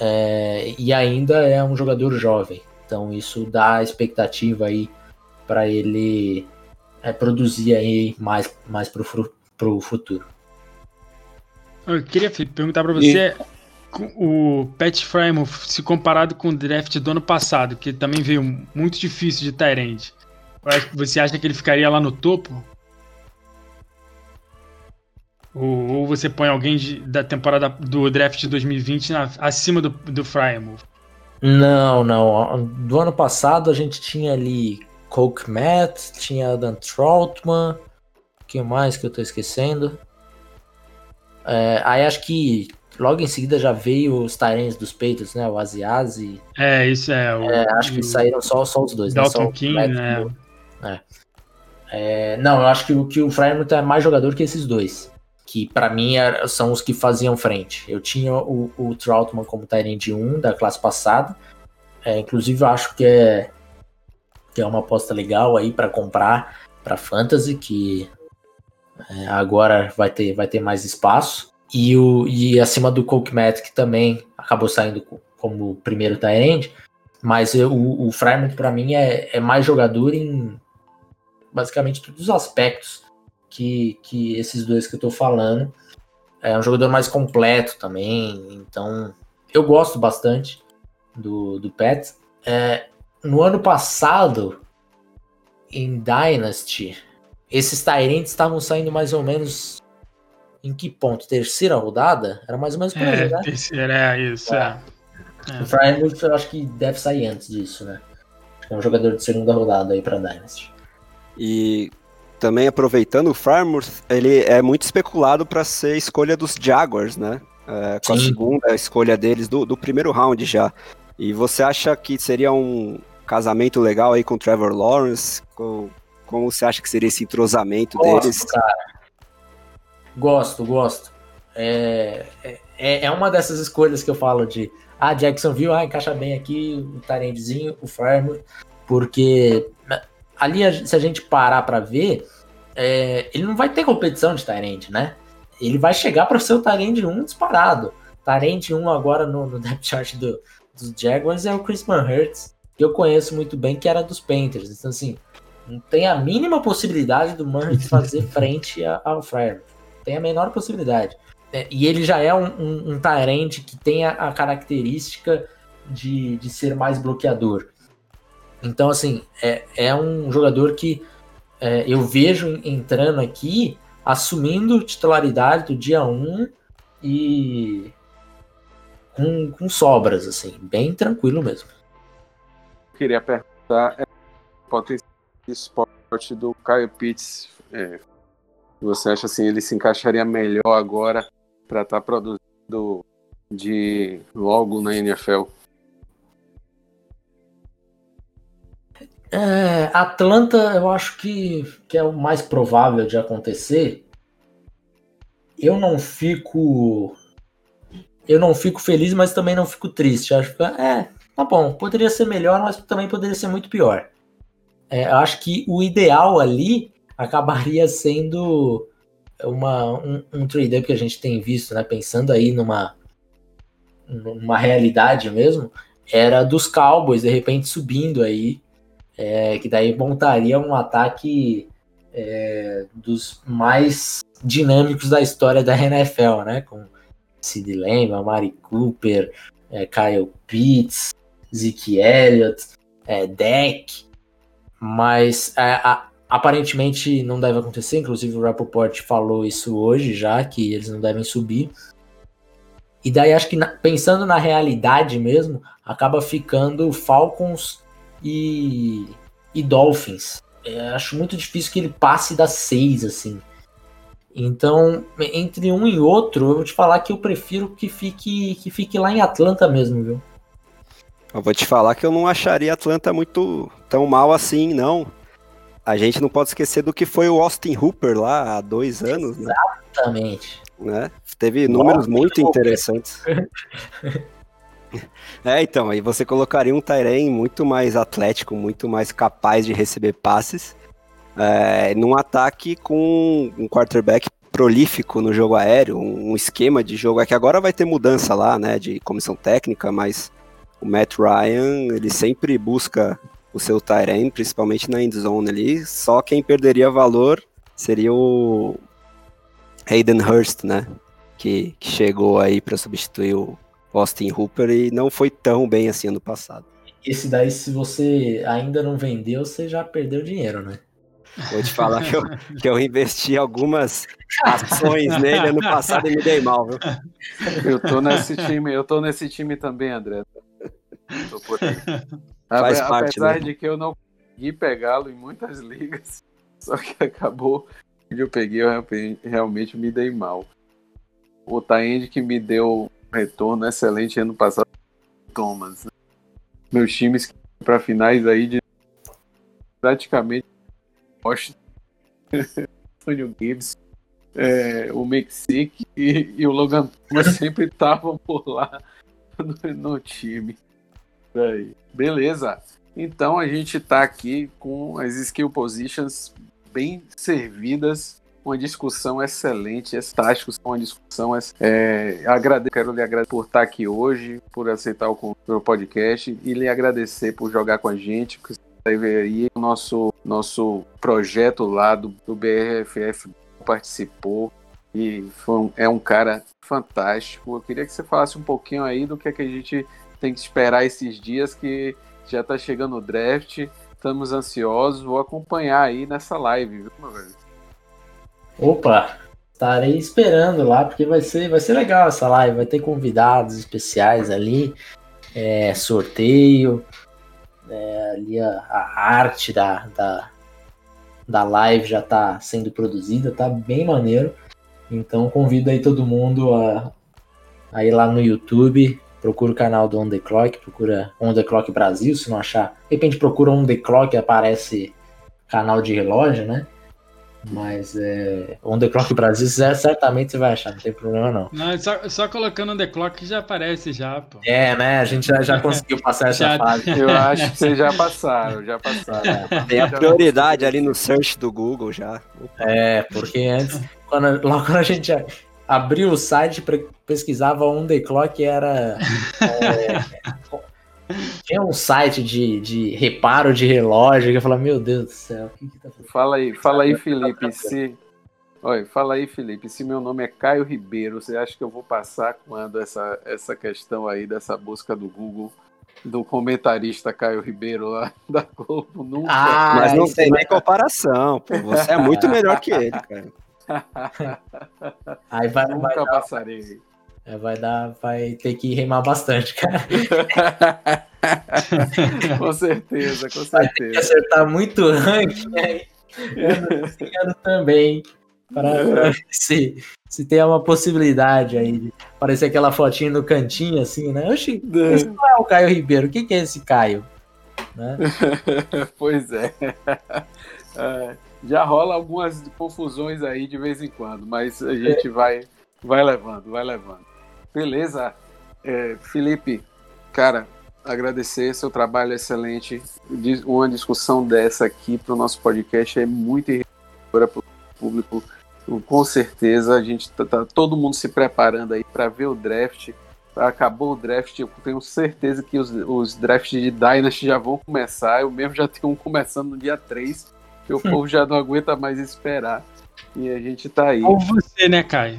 É, e ainda é um jogador jovem, então isso dá expectativa aí para ele é, produzir aí mais, mais para o futuro. Eu queria perguntar para você e... o Pat Frymouth se comparado com o draft do ano passado, que também veio muito difícil de Tyrande. Você acha que ele ficaria lá no topo? Ou, ou você põe alguém de, da temporada do draft de 2020 na, acima do, do Frymouth? Não, não. Do ano passado a gente tinha ali Coke Matt, tinha Dan Troutman. O que mais que eu tô esquecendo? É, aí acho que logo em seguida já veio os Tyrants dos peitos, né? O Asiasi. É, isso é. O, é acho o, que saíram só, só os dois, né? Dalton né? King, né? É. É, não, eu acho que, o, que o Frymouth é mais jogador que esses dois. Que para mim era, são os que faziam frente. Eu tinha o, o Troutman como Tyrant 1 da classe passada. É, inclusive, acho que é, que é uma aposta legal aí para comprar para Fantasy, que é, agora vai ter, vai ter mais espaço. E, o, e acima do Coke Matt, que também acabou saindo como primeiro tie-end. Mas eu, o, o Frymouth, para mim, é, é mais jogador em basicamente todos os aspectos que, que esses dois que eu tô falando. É um jogador mais completo também. Então, eu gosto bastante do, do Pet. É, no ano passado, em Dynasty, esses Tyrants estavam saindo mais ou menos em que ponto? Terceira rodada? Era mais ou menos por é, aí, né? Terceira, é isso, é. é. O Frymouth eu acho que deve sair antes disso, né? É um jogador de segunda rodada aí pra Dynasty. E também aproveitando, o Frymouth, ele é muito especulado para ser escolha dos Jaguars, né? É, com a segunda escolha deles do, do primeiro round já. E você acha que seria um casamento legal aí com o Trevor Lawrence? Com, como você acha que seria esse entrosamento gosto, deles? Cara. Gosto, gosto. É, é, é uma dessas escolhas que eu falo de ah, Jacksonville, ah, encaixa bem aqui o Tarendezinho, o Farmer, porque ali, se a gente parar para ver, é, ele não vai ter competição de Tyrande, né? Ele vai chegar para ser o Tyrande 1 disparado. Tyrande 1 agora no, no [laughs] depth chart do, dos Jaguars é o Chris Hurts, que eu conheço muito bem, que era dos Panthers. Então, assim, não tem a mínima possibilidade do Murray fazer [laughs] frente ao Fryer. Tem a menor possibilidade. É, e ele já é um, um, um Tyrant que tem a, a característica de, de ser mais bloqueador. Então, assim, é, é um jogador que é, eu vejo entrando aqui, assumindo titularidade do dia 1 e com, com sobras, assim, bem tranquilo mesmo. Queria perguntar é, potencial de esporte do Kyle Pitts. É, você acha assim, ele se encaixaria melhor agora para estar tá produzindo de logo na NFL? É, Atlanta, eu acho que, que é o mais provável de acontecer. Eu não fico. Eu não fico feliz, mas também não fico triste. Acho que é, tá bom, poderia ser melhor, mas também poderia ser muito pior. É, eu acho que o ideal ali acabaria sendo uma, um, um trade-up que a gente tem visto, né? Pensando aí numa, numa realidade mesmo, era dos Cowboys de repente subindo aí é, que daí montaria um ataque é, dos mais dinâmicos da história da NFL, né? Com Sid Lamb, Amari Cooper, é, Kyle Pitts, Zeke Elliott, é, Deck, mas é, a, aparentemente não deve acontecer, inclusive o Rappaport falou isso hoje já, que eles não devem subir. E daí acho que pensando na realidade mesmo, acaba ficando Falcons e, e Dolphins. É, acho muito difícil que ele passe das seis, assim. Então, entre um e outro, eu vou te falar que eu prefiro que fique, que fique lá em Atlanta mesmo, viu? Eu vou te falar que eu não acharia Atlanta muito tão mal assim, não. A gente não pode esquecer do que foi o Austin Hooper lá há dois anos, né? Exatamente. Né? Teve números muito interessantes. [laughs] [laughs] É, então, aí você colocaria um Tyrene muito mais atlético, muito mais capaz de receber passes, é, num ataque com um quarterback prolífico no jogo aéreo, um esquema de jogo, é que agora vai ter mudança lá, né, de comissão técnica, mas o Matt Ryan, ele sempre busca o seu Tyrene, principalmente na end zone ali, só quem perderia valor seria o Hayden Hurst, né, que, que chegou aí para substituir o Austin Hooper e não foi tão bem assim ano passado. Esse daí, se você ainda não vendeu, você já perdeu dinheiro, né? Vou te falar que eu, que eu investi algumas ações nele ano passado e me dei mal, viu? Eu tô nesse time, eu tô nesse time também, André. Tô por aí. Faz Apesar parte, né? de que eu não consegui pegá-lo em muitas ligas, [laughs] só que acabou que eu peguei, eu realmente me dei mal. O Taend que me deu retorno excelente ano passado. Thomas. Né? Meus times para finais aí de praticamente Washington, [laughs] Antonio Gibbs, é, o Mexique e, e, o Logan Thomas [laughs] sempre estavam por lá no, no time. Aí. Beleza. Então a gente está aqui com as skill positions bem servidas uma discussão excelente, fantástico, uma discussão é, agradeço, quero lhe agradecer por estar aqui hoje, por aceitar o, o podcast e lhe agradecer por jogar com a gente, porque aí o nosso nosso projeto lá do, do BRFF participou e um, é um cara fantástico. Eu queria que você falasse um pouquinho aí do que, é que a gente tem que esperar esses dias que já está chegando o draft. Estamos ansiosos, vou acompanhar aí nessa live, viu, meu velho? Opa, estarei esperando lá, porque vai ser, vai ser legal essa live. Vai ter convidados especiais ali, é, sorteio, é, ali a, a arte da, da, da live já está sendo produzida, tá bem maneiro. Então convido aí todo mundo a, a ir lá no YouTube, procura o canal do On The Clock, procura On The Clock Brasil, se não achar, de repente procura On The Clock, aparece canal de relógio, né? Mas é, On The Clock Brasil certamente você vai achar, não tem problema não. Não, só, só colocando On The Clock já aparece já, pô. É, né? A gente já, já conseguiu passar essa já... fase. Eu acho que vocês já passaram, já passaram. Tem a prioridade ali no search do Google já. Opa. É, porque antes, quando, logo quando a gente abriu o site, pesquisava On The Clock era... [laughs] É, tinha um site de, de reparo de relógio que eu falava, meu Deus do céu, o que, que tá Fala aí, fala aí, Felipe. Se... Oi, fala aí, Felipe. Se meu nome é Caio Ribeiro, você acha que eu vou passar quando essa, essa questão aí dessa busca do Google do comentarista Caio Ribeiro lá [laughs] da Globo? Nunca. Ah, mas não tem nem comparação. Pô, você é muito melhor que ele, [laughs] cara. Aí vai, Nunca vai passarei. É, vai dar, vai ter que remar bastante, cara. [laughs] com certeza, com Vai ter que certeza. acertar muito ranking, né? Ano ano também. Para ver se, se tem uma possibilidade aí de aparecer aquela fotinha no cantinho, assim, né? Oxi, esse não é o Caio Ribeiro. O que, que é esse Caio? Né? [laughs] pois é. É, Já rola algumas confusões aí de vez em quando, mas a gente vai, vai levando, vai levando. Beleza. É, Felipe, cara, agradecer seu trabalho excelente. Dis- Uma discussão dessa aqui para o nosso podcast é muito enriquecedora para o público. Com certeza a gente tá, tá todo mundo se preparando aí para ver o draft. Acabou o draft, eu tenho certeza que os, os drafts de Dynasty já vão começar. Eu mesmo já tenho um começando no dia 3, que o povo já não aguenta mais esperar. E a gente tá aí. Ou você, né, Caio?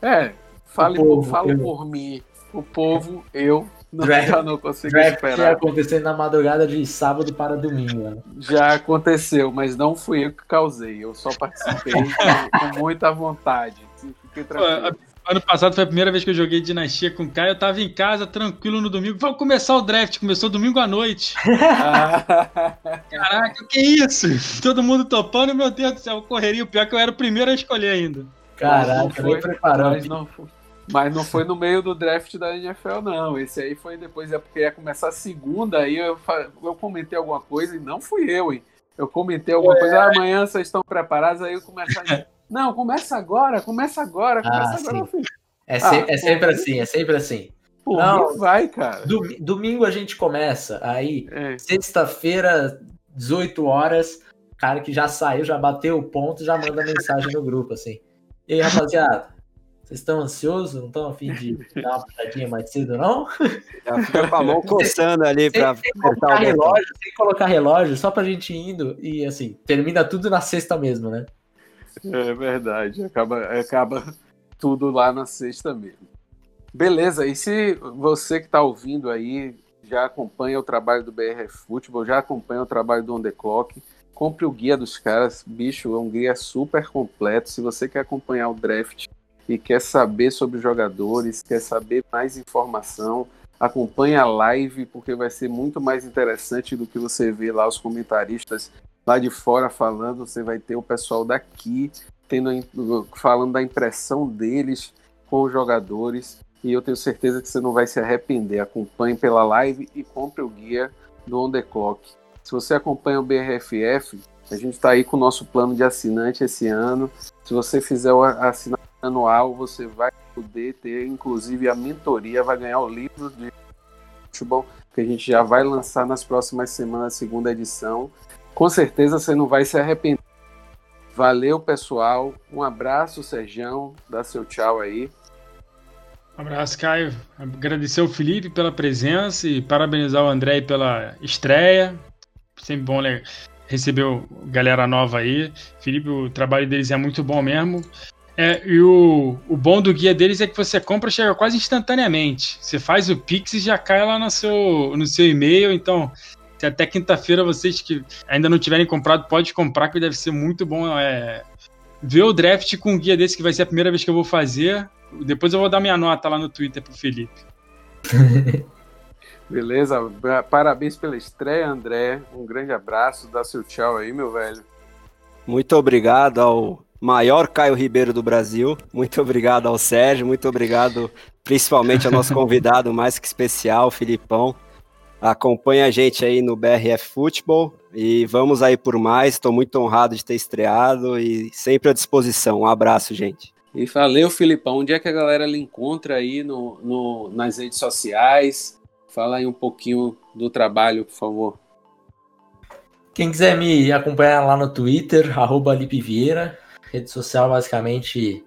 É, fale O povo, fala eu. por mim. O povo, eu, não, Draft- [laughs] já não consigo Draft esperar. acontecer na madrugada de sábado para domingo. Né? Já aconteceu, mas não fui eu que causei. Eu só participei [laughs] com, com muita vontade. Fiquei tranquilo. Ano passado foi a primeira vez que eu joguei Dinastia com o Caio. Eu tava em casa, tranquilo no domingo. Vamos começar o draft. Começou domingo à noite. [laughs] Caraca, que isso? Todo mundo topando, meu Deus do céu, correria. O pior é que eu era o primeiro a escolher ainda. Caraca, não foi, nem preparou. mas não, foi- mas não foi no meio do draft da NFL, não. Esse aí foi depois, é porque ia começar a segunda, aí eu, eu comentei alguma coisa e não fui eu, hein? Eu comentei alguma É. coisa, ah, amanhã vocês estão preparados, aí eu começo a. [laughs] Não, começa agora, começa agora, começa Ah, agora. sim. É, se- Ah, é sempre pô. assim, é sempre assim. Pô, Não. vai, cara. Domi- Domingo a gente começa, aí É. sexta-feira, 18 horas, cara que já saiu, já bateu o ponto, já manda mensagem no grupo, assim. E aí, rapaziada, vocês estão ansiosos? Não estão a fim de dar uma puxadinha mais cedo, não? Já fica com a mão [laughs] coçando ali apertar colocar o relógio, sem colocar relógio, só pra gente ir indo e assim, termina tudo na sexta mesmo, né? É verdade, acaba, acaba tudo lá na sexta mesmo. Beleza, e se você que está ouvindo aí já acompanha o trabalho do BR Futebol, já acompanha o trabalho do On The Clock, compre o guia dos caras, bicho, é um guia super completo. Se você quer acompanhar o draft e quer saber sobre os jogadores, quer saber mais informação, acompanhe a live, porque vai ser muito mais interessante do que você ver lá os comentaristas lá de fora falando, você vai ter o pessoal daqui tendo, falando da impressão deles com os jogadores. E eu tenho certeza que você não vai se arrepender. Acompanhe pela live e compre o guia do On The Clock. Se você acompanha o BRFF, a gente está aí com o nosso plano de assinante esse ano. Se você fizer o assinante anual, você vai poder ter, inclusive, a mentoria, vai ganhar o livro de futebol que a gente já vai lançar nas próximas semanas, segunda edição. Com certeza você não vai se arrepender. Valeu, pessoal. Um abraço, Serjão. Dá seu tchau aí. Um abraço, Caio. Agradecer ao Felipe pela presença e parabenizar o André pela estreia. Sempre bom receber o- galera nova aí. Felipe, o trabalho deles é muito bom mesmo. É, e o, o bom do guia deles é que você compra chega quase instantaneamente. Você faz o Pix e já cai lá no seu, no seu e-mail. Então, se até quinta-feira vocês que ainda não tiverem comprado, pode comprar, que deve ser muito bom é, ver o draft com um guia desse, que vai ser a primeira vez que eu vou fazer. Depois eu vou dar minha nota lá no Twitter pro Felipe. [laughs] Beleza? Parabéns pela estreia, André. Um grande abraço. Dá seu tchau aí, meu velho. Muito obrigado ao maior Caio Ribeiro do Brasil. Muito obrigado ao Sérgio. Muito obrigado, principalmente ao nosso convidado mais que especial, Filipão. Acompanha a gente aí no BRF Futebol e vamos aí por mais. Estou muito honrado de ter estreado e sempre à disposição. Um abraço, gente. E valeu, Filipão. Onde é que a galera lhe encontra aí no, no, nas redes sociais? Fala aí um pouquinho do trabalho, por favor. Quem quiser me acompanhar lá no Twitter, arroba Lipe Vieira. Rede social, basicamente,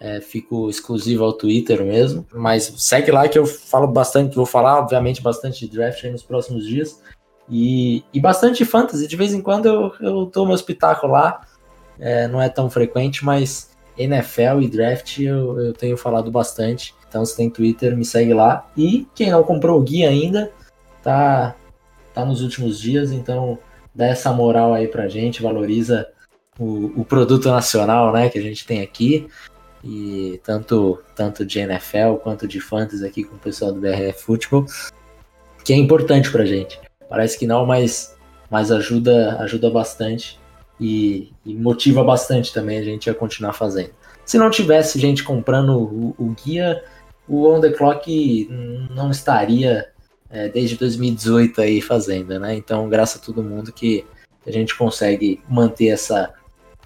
é, fico exclusivo ao Twitter mesmo. Mas segue lá que eu falo bastante, vou falar, obviamente, bastante de draft nos próximos dias. E, e bastante fantasy. De vez em quando eu, eu dou meu espetáculo lá. É, não é tão frequente, mas NFL e draft eu, eu tenho falado bastante. Então, se tem Twitter, me segue lá. E quem não comprou o guia ainda, tá, tá nos últimos dias, então dá essa moral aí pra gente, valoriza o, o produto nacional, né, que a gente tem aqui. e tanto, tanto de NFL quanto de fantasy aqui com o pessoal do BRF Futebol, que é importante pra gente. Parece que não, mas, mas ajuda, ajuda bastante e, e motiva bastante também a gente a continuar fazendo. Se não tivesse gente comprando o, o guia, o On The Clock não estaria é, desde 2018 aí fazendo, né? Então, graças a todo mundo que a gente consegue manter essa,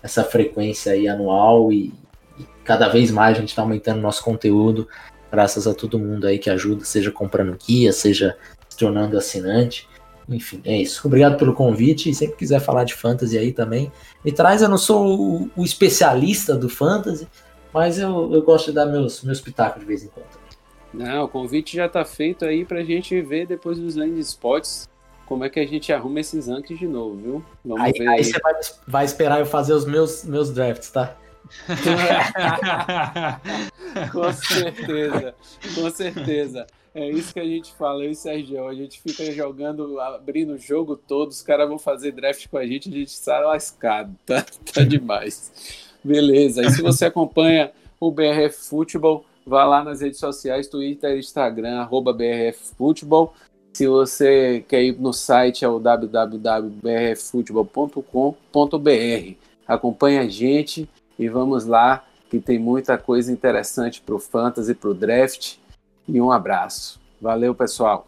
essa frequência aí anual e, e cada vez mais a gente está aumentando nosso conteúdo, graças a todo mundo aí que ajuda, seja comprando guia, seja se tornando assinante. Enfim, é isso. Obrigado pelo convite. E sempre quiser falar de fantasy aí também, me traz. Eu não sou o, o especialista do fantasy, mas eu, eu gosto de dar meus, meus pitacos de vez em quando. Não, o convite já está feito aí para a gente ver depois dos landing spots como é que a gente arruma esses rankings de novo, viu? Vamos aí, ver. Aí você vai, vai esperar eu fazer os meus, meus drafts, tá? [laughs] com certeza, com certeza. É isso que a gente fala, eu e Sérgio. A gente fica jogando, abrindo o jogo todo, os caras vão fazer draft com a gente, a gente está lascado, tá, tá demais. Beleza, e se você acompanha o BRF Futebol, vá lá nas redes sociais, Twitter, Instagram, arroba BRF Futebol. Se você quer ir no site, é o www.brffutebol.com.br. Acompanhe a gente e vamos lá, que tem muita coisa interessante para o Fantasy, para o Draft. E um abraço. Valeu, pessoal.